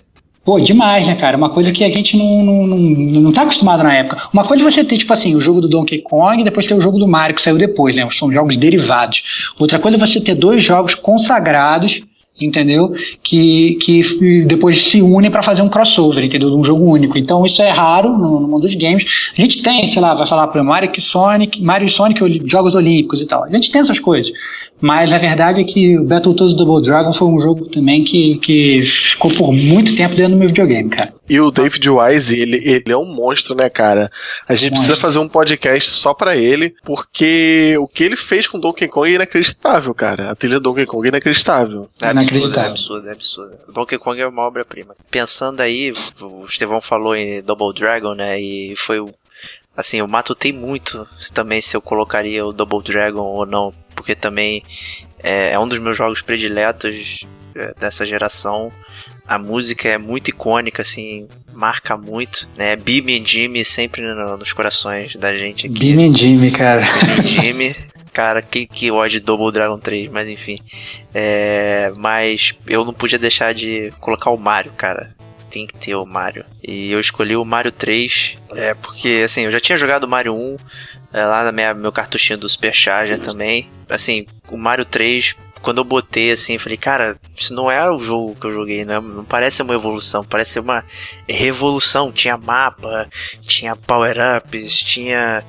Pô, demais, né, cara? Uma coisa que a gente não, não, não, não tá acostumado na época. Uma coisa é você ter, tipo assim, o jogo do Donkey Kong e depois ter o jogo do Mario, que saiu depois, né? São jogos derivados. Outra coisa é você ter dois jogos consagrados, entendeu? Que, que depois se unem pra fazer um crossover, entendeu? De um jogo único. Então isso é raro no, no mundo dos games. A gente tem, sei lá, vai falar para Mario e Sonic, Mario e Sonic jogos olímpicos e tal. A gente tem essas coisas. Mas a verdade é que o Battletoads Double Dragon foi um jogo também que, que ficou por muito tempo dentro do meu videogame, cara. E o David Wise, ele, ele é um monstro, né, cara? A gente Monstro. precisa fazer um podcast só pra ele, porque o que ele fez com Donkey Kong é inacreditável, cara. A trilha do Donkey Kong é inacreditável. É absurdo, é Inacreditável. absurdo, é absurdo. Donkey Kong é uma obra-prima. Pensando aí, o Estevão falou em Double Dragon, né? E foi o. Assim, eu matutei muito também se eu colocaria o Double Dragon ou não, porque também é, é um dos meus jogos prediletos é, dessa geração. A música é muito icônica, assim, marca muito, né? Bibi e Jimmy sempre no- nos corações da gente aqui. Beam and Jimmy, cara. Bibi e Jimmy. Cara, que, que ódio Double Dragon 3, mas enfim. É, mas eu não podia deixar de colocar o Mario, cara. Tem que ter o Mario. E eu escolhi o Mario 3, é, porque assim, eu já tinha jogado o Mario 1, é, lá no meu cartuchinho do Super Charger também. Assim, o Mario 3 quando eu botei assim, eu falei, cara, isso não é o jogo que eu joguei, não, é, não parece uma evolução, parece uma revolução. Tinha mapa, tinha power-ups, tinha,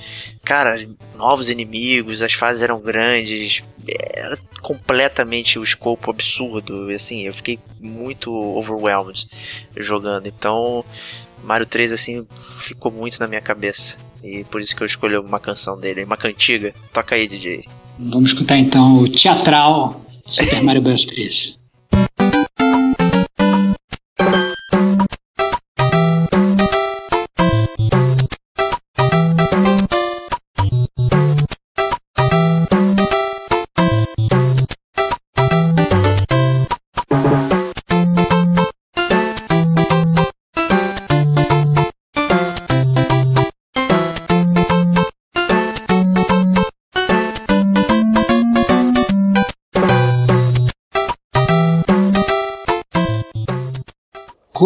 cara, novos inimigos, as fases eram grandes, era completamente o escopo absurdo, assim, eu fiquei muito overwhelmed jogando. Então, Mario 3 assim ficou muito na minha cabeça. E por isso que eu escolhi uma canção dele, uma cantiga. Toca aí, DJ. Vamos escutar então o teatral Super Mario Bros. 3.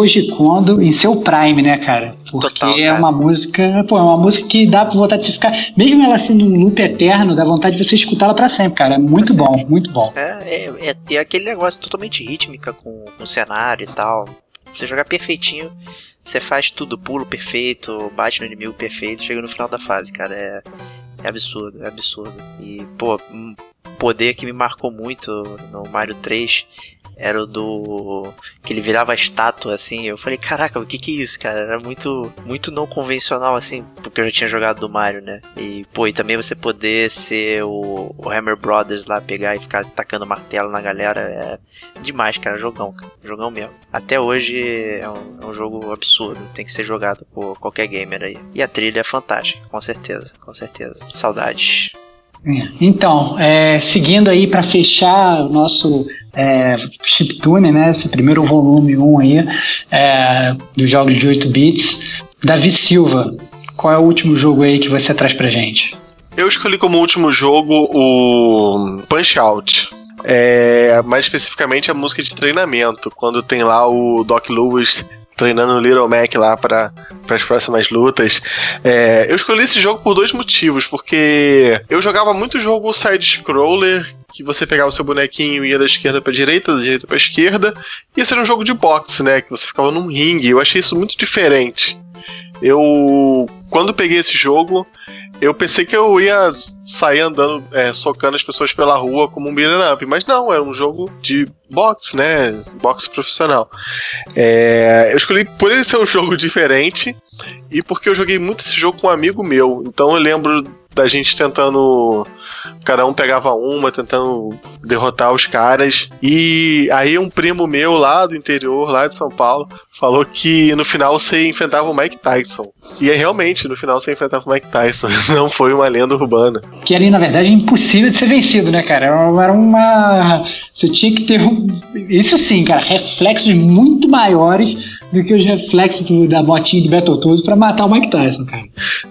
Koji Kondo em seu prime, né, cara? Porque Total, é cara. uma música, pô, é uma música que dá vontade de você ficar, mesmo ela sendo um loop eterno, dá vontade de você escutá-la para sempre, cara. É muito bom, muito bom. É, é, é, aquele negócio totalmente rítmica com, com o cenário e tal. Você jogar perfeitinho, você faz tudo, pulo perfeito, bate no inimigo perfeito, chega no final da fase, cara. É, é absurdo, é absurdo. E, pô, um poder que me marcou muito no Mario 3 era o do. que ele virava estátua assim. Eu falei, caraca, o que que é isso, cara? Era muito, muito não convencional assim, porque eu já tinha jogado do Mario, né? E, pô, e também você poder ser o, o Hammer Brothers lá, pegar e ficar tacando martelo na galera é demais, cara. Jogão, cara. Jogão mesmo. Até hoje é um, é um jogo absurdo, tem que ser jogado por qualquer gamer aí. E a trilha é fantástica, com certeza, com certeza. Saudades. Então, é, seguindo aí para fechar o nosso é, chiptune, né, esse primeiro volume 1 aí, é, dos jogos de 8 bits, Davi Silva, qual é o último jogo aí que você traz pra gente? Eu escolhi como último jogo o Punch Out. É, mais especificamente a música de treinamento, quando tem lá o Doc Lewis treinando o Little Mac lá para as próximas lutas. É, eu escolhi esse jogo por dois motivos, porque eu jogava muito jogo side-scroller, que você pegava o seu bonequinho e ia da esquerda para direita, da direita para esquerda, e esse era um jogo de boxe, né, que você ficava num ringue. Eu achei isso muito diferente. Eu, quando peguei esse jogo, eu pensei que eu ia sair andando, é, socando as pessoas pela rua como um beat'em up, mas não, era um jogo de boxe, né? Boxe profissional. É, eu escolhi por ele ser um jogo diferente e porque eu joguei muito esse jogo com um amigo meu, então eu lembro da gente tentando cada um pegava uma, tentando derrotar os caras. E aí um primo meu lá do interior, lá de São Paulo, falou que no final você enfrentava o Mike Tyson. E é realmente, no final você enfrentava o Mike Tyson. Não foi uma lenda urbana. Que ali, na verdade, é impossível de ser vencido, né, cara? Era uma. Você tinha que ter. Isso sim, cara, reflexos muito maiores do que os reflexos do, da motinha de Battletoads para matar o Mike Tyson, cara.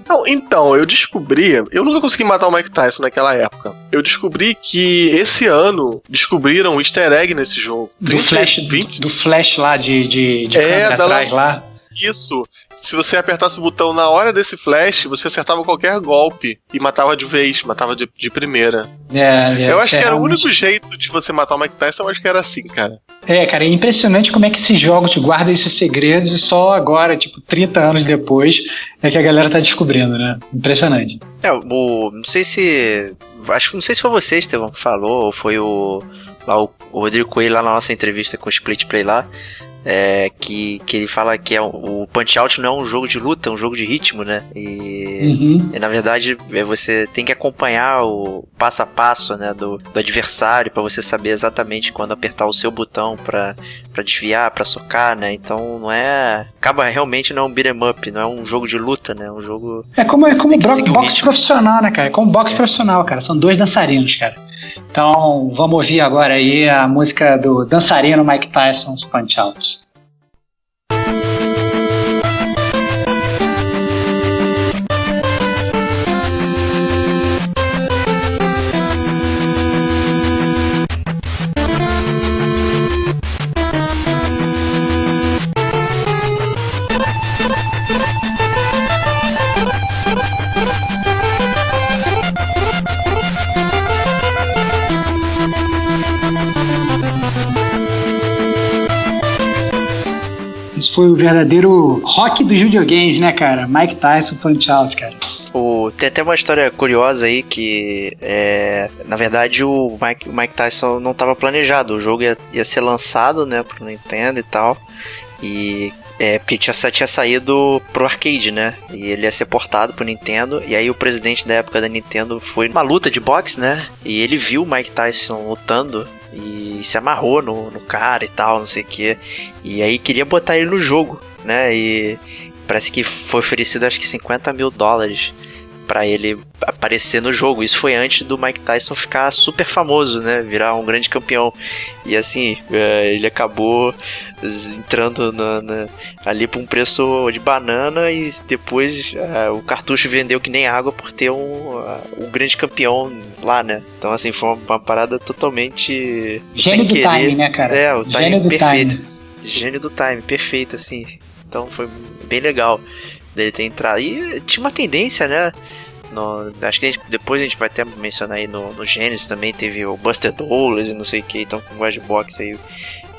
Não, então, eu descobri. Eu nunca consegui matar o Mike Tyson naquela época. Eu descobri que esse ano descobriram um easter egg nesse jogo. Do 30, Flash, 20... do, do Flash lá de, de, de é, câmera atrás lá. Isso se você apertasse o botão na hora desse flash, você acertava qualquer golpe e matava de vez, matava de, de primeira. É, é, eu acho que era o único jeito de você matar o Mike Tyson, eu acho que era assim, cara. É, cara, é impressionante como é que esses jogos guardam esses segredos e só agora, tipo, 30 anos depois, é que a galera tá descobrindo, né? Impressionante. É, o. Não sei se. Acho não sei se foi você, Estevão, que falou, ou foi o. Lá o, o Rodrigo Coelho lá na nossa entrevista com o Split Play lá é, que, que ele fala que é o Punch Out não é um jogo de luta, é um jogo de ritmo, né? E, uhum. e na verdade é, você tem que acompanhar o passo a passo né, do, do adversário para você saber exatamente quando apertar o seu botão para desviar, para socar, né? Então não é. Acaba realmente não é um beat'em up, não é um jogo de luta, né? É um jogo. É como, é como boxe profissional, né, cara? É como boxe é. profissional, cara. São dois dançarinos, cara. Então vamos ouvir agora aí a música do dançarino Mike Tyson, Punch Out. Foi o verdadeiro rock dos videogames, né, cara? Mike Tyson Punch Out, cara. O, tem até uma história curiosa aí que, é, na verdade, o Mike, o Mike Tyson não estava planejado. O jogo ia, ia ser lançado, né, pro Nintendo e tal. E é, porque tinha, tinha saído pro arcade, né? E ele ia ser portado pro Nintendo. E aí o presidente da época da Nintendo foi numa luta de boxe, né? E ele viu o Mike Tyson lutando e se amarrou no, no cara e tal, não sei o que. E aí queria botar ele no jogo, né? E parece que foi oferecido acho que 50 mil dólares para ele aparecer no jogo. Isso foi antes do Mike Tyson ficar super famoso, né? Virar um grande campeão. E assim, é, ele acabou entrando na, na, ali por um preço de banana e depois uh, o cartucho vendeu que nem água por ter um, uh, um grande campeão lá, né? Então assim, foi uma, uma parada totalmente Gênio do querer. time, né, cara? É, o Gênio time perfeito. Time. Gênio do time, perfeito, assim. Então foi bem legal dele ter entrado. E tinha uma tendência, né? No, acho que a gente, depois a gente vai até mencionar aí no, no Genesis também, teve o Buster Dollars e não sei o que, então com o Box aí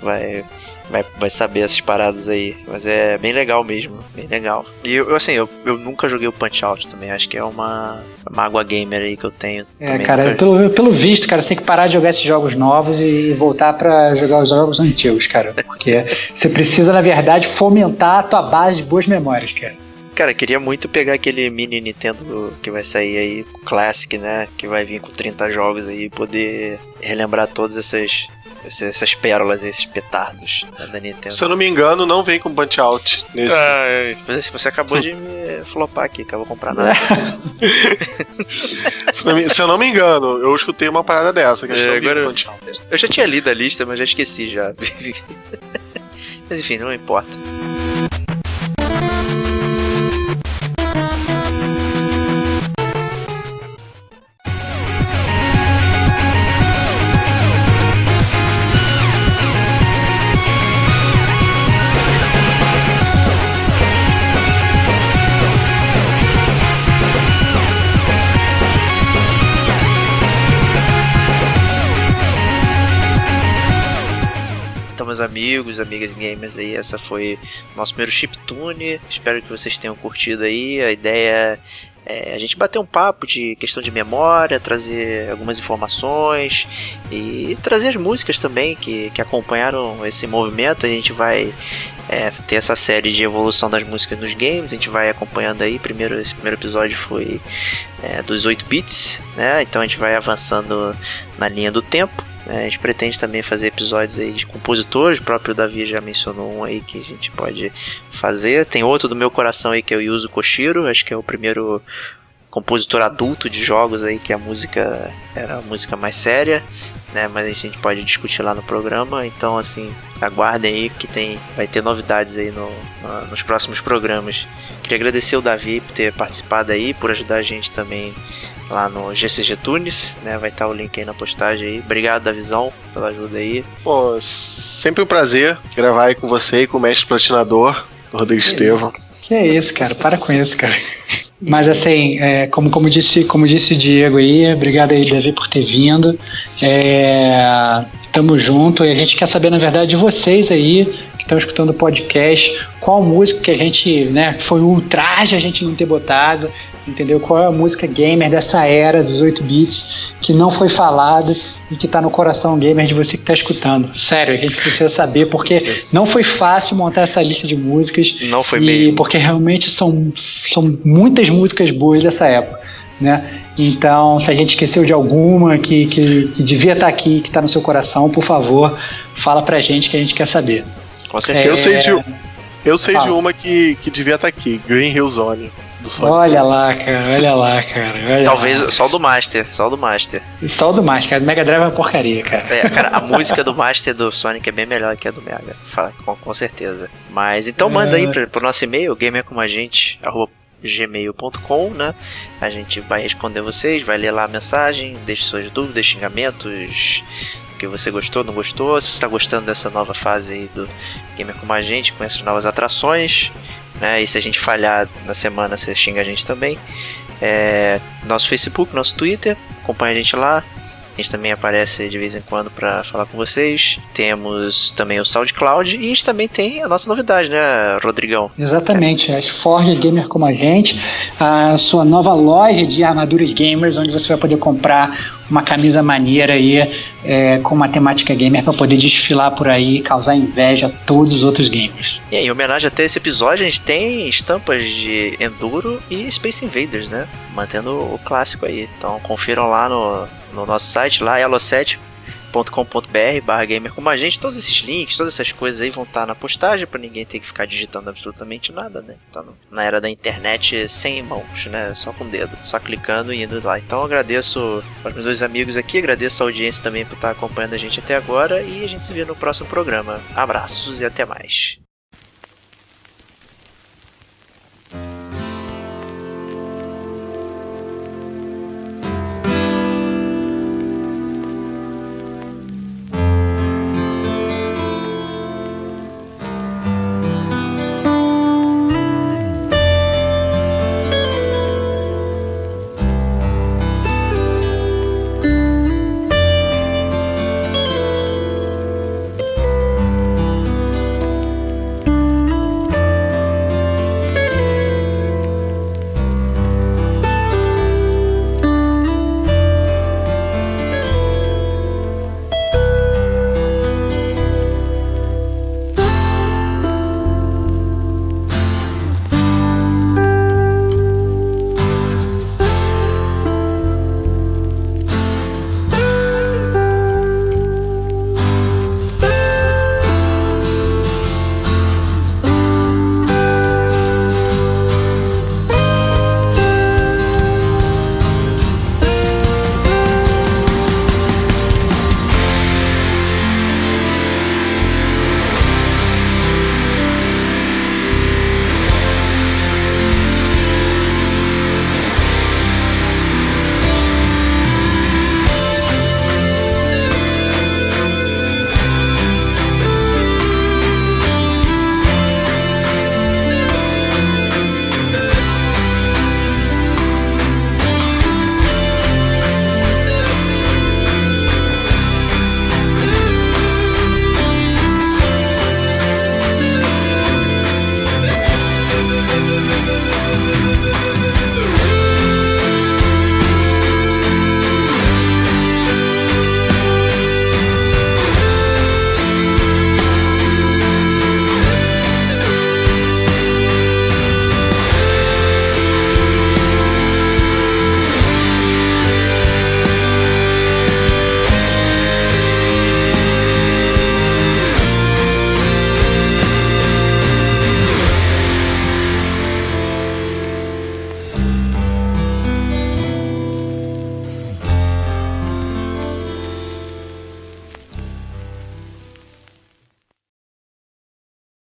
vai, vai, vai saber essas paradas aí. Mas é bem legal mesmo, bem legal. E eu, assim, eu, eu nunca joguei o Punch Out também, acho que é uma, uma água gamer aí que eu tenho. É, cara, nunca... pelo, pelo visto, cara, você tem que parar de jogar esses jogos novos e voltar para jogar os jogos antigos, cara. Porque você precisa, na verdade, fomentar a tua base de boas memórias, cara. Cara, queria muito pegar aquele mini Nintendo que vai sair aí, Classic, né? Que vai vir com 30 jogos aí e poder relembrar todas essas, essas pérolas, esses petardos da Nintendo. Se eu não me engano, não vem com Punch Out nesse. Ah, mas você acabou de me flopar aqui, vou comprar nada. se, não me, se eu não me engano, eu escutei uma parada dessa. Que é, agora eu, eu já tinha lido a lista, mas já esqueci já. mas enfim, não importa. Meus amigos, amigas gamers aí. Essa foi o nosso primeiro chiptune. Espero que vocês tenham curtido aí. A ideia é a gente bater um papo de questão de memória, trazer algumas informações e trazer as músicas também que, que acompanharam esse movimento. A gente vai é, ter essa série de evolução das músicas nos games, a gente vai acompanhando aí. Primeiro, esse primeiro episódio foi é, dos 8 bits, né? Então a gente vai avançando na linha do tempo. A gente pretende também fazer episódios aí de compositores, o próprio Davi já mencionou um aí que a gente pode fazer. Tem outro do meu coração aí que é o Yuzo Koshiro, acho que é o primeiro compositor adulto de jogos aí que a música era a música mais séria, né? Mas a gente pode discutir lá no programa. Então assim, aguardem aí que tem vai ter novidades aí no, no nos próximos programas. Queria agradecer o Davi por ter participado aí, por ajudar a gente também lá no GCG Tunes, né? Vai estar o link aí na postagem aí. Obrigado, Davizão, pela ajuda aí. Pô, sempre um prazer gravar aí com você e com o mestre platinador, Rodrigo que Estevam. Isso. Que é isso, cara? Para com isso, cara. Mas assim, é, como, como, disse, como disse o Diego aí, obrigado aí, Davi, por ter vindo. É, tamo junto e a gente quer saber, na verdade, de vocês aí que estão escutando o podcast, qual música que a gente, né, foi um ultraje a gente não ter botado entendeu? Qual é a música gamer dessa era dos 8 bits que não foi falada e que está no coração gamer de você que está escutando. Sério, a gente precisa saber porque não foi fácil montar essa lista de músicas. Não foi e mesmo. Porque realmente são, são muitas músicas boas dessa época, né? Então, se a gente esqueceu de alguma que, que, que devia estar tá aqui, que está no seu coração, por favor, fala pra gente que a gente quer saber. Com certeza. É... Eu sei de, eu sei de uma que, que devia estar tá aqui, Green Hill Zone do Sonic. Olha lá, cara, olha lá, cara. Olha Talvez lá. só o do Master, só o do Master. Só o do Master, cara. Mega Drive é uma porcaria, cara. É, cara, a música do Master do Sonic é bem melhor que a do Mega, com, com certeza. Mas então manda aí é. pro, pro nosso e-mail, gamercomagente, arroba gmail.com, né? A gente vai responder vocês, vai ler lá a mensagem, deixe suas dúvidas, xingamentos, que você gostou, não gostou, se você está gostando dessa nova fase aí do Gamer com a gente, com essas novas atrações né? E se a gente falhar na semana, você xinga a gente também. É, nosso Facebook, nosso Twitter, acompanha a gente lá. A gente também aparece de vez em quando para falar com vocês. Temos também o SoundCloud e a gente também tem a nossa novidade, né, Rodrigão? Exatamente, as Forge Gamer como a gente, a sua nova loja de armaduras gamers, onde você vai poder comprar uma camisa maneira aí é, com uma temática gamer para poder desfilar por aí e causar inveja a todos os outros gamers. E em homenagem até esse episódio, a gente tem estampas de Enduro e Space Invaders, né? Mantendo o clássico aí. Então confiram lá no, no nosso site, lá elo7 com.br barra gamer como a gente. Todos esses links, todas essas coisas aí vão estar na postagem para ninguém ter que ficar digitando absolutamente nada, né? Tá na era da internet sem mãos, né? Só com o dedo, só clicando e indo lá. Então agradeço aos meus dois amigos aqui, agradeço a audiência também por estar acompanhando a gente até agora e a gente se vê no próximo programa. Abraços e até mais.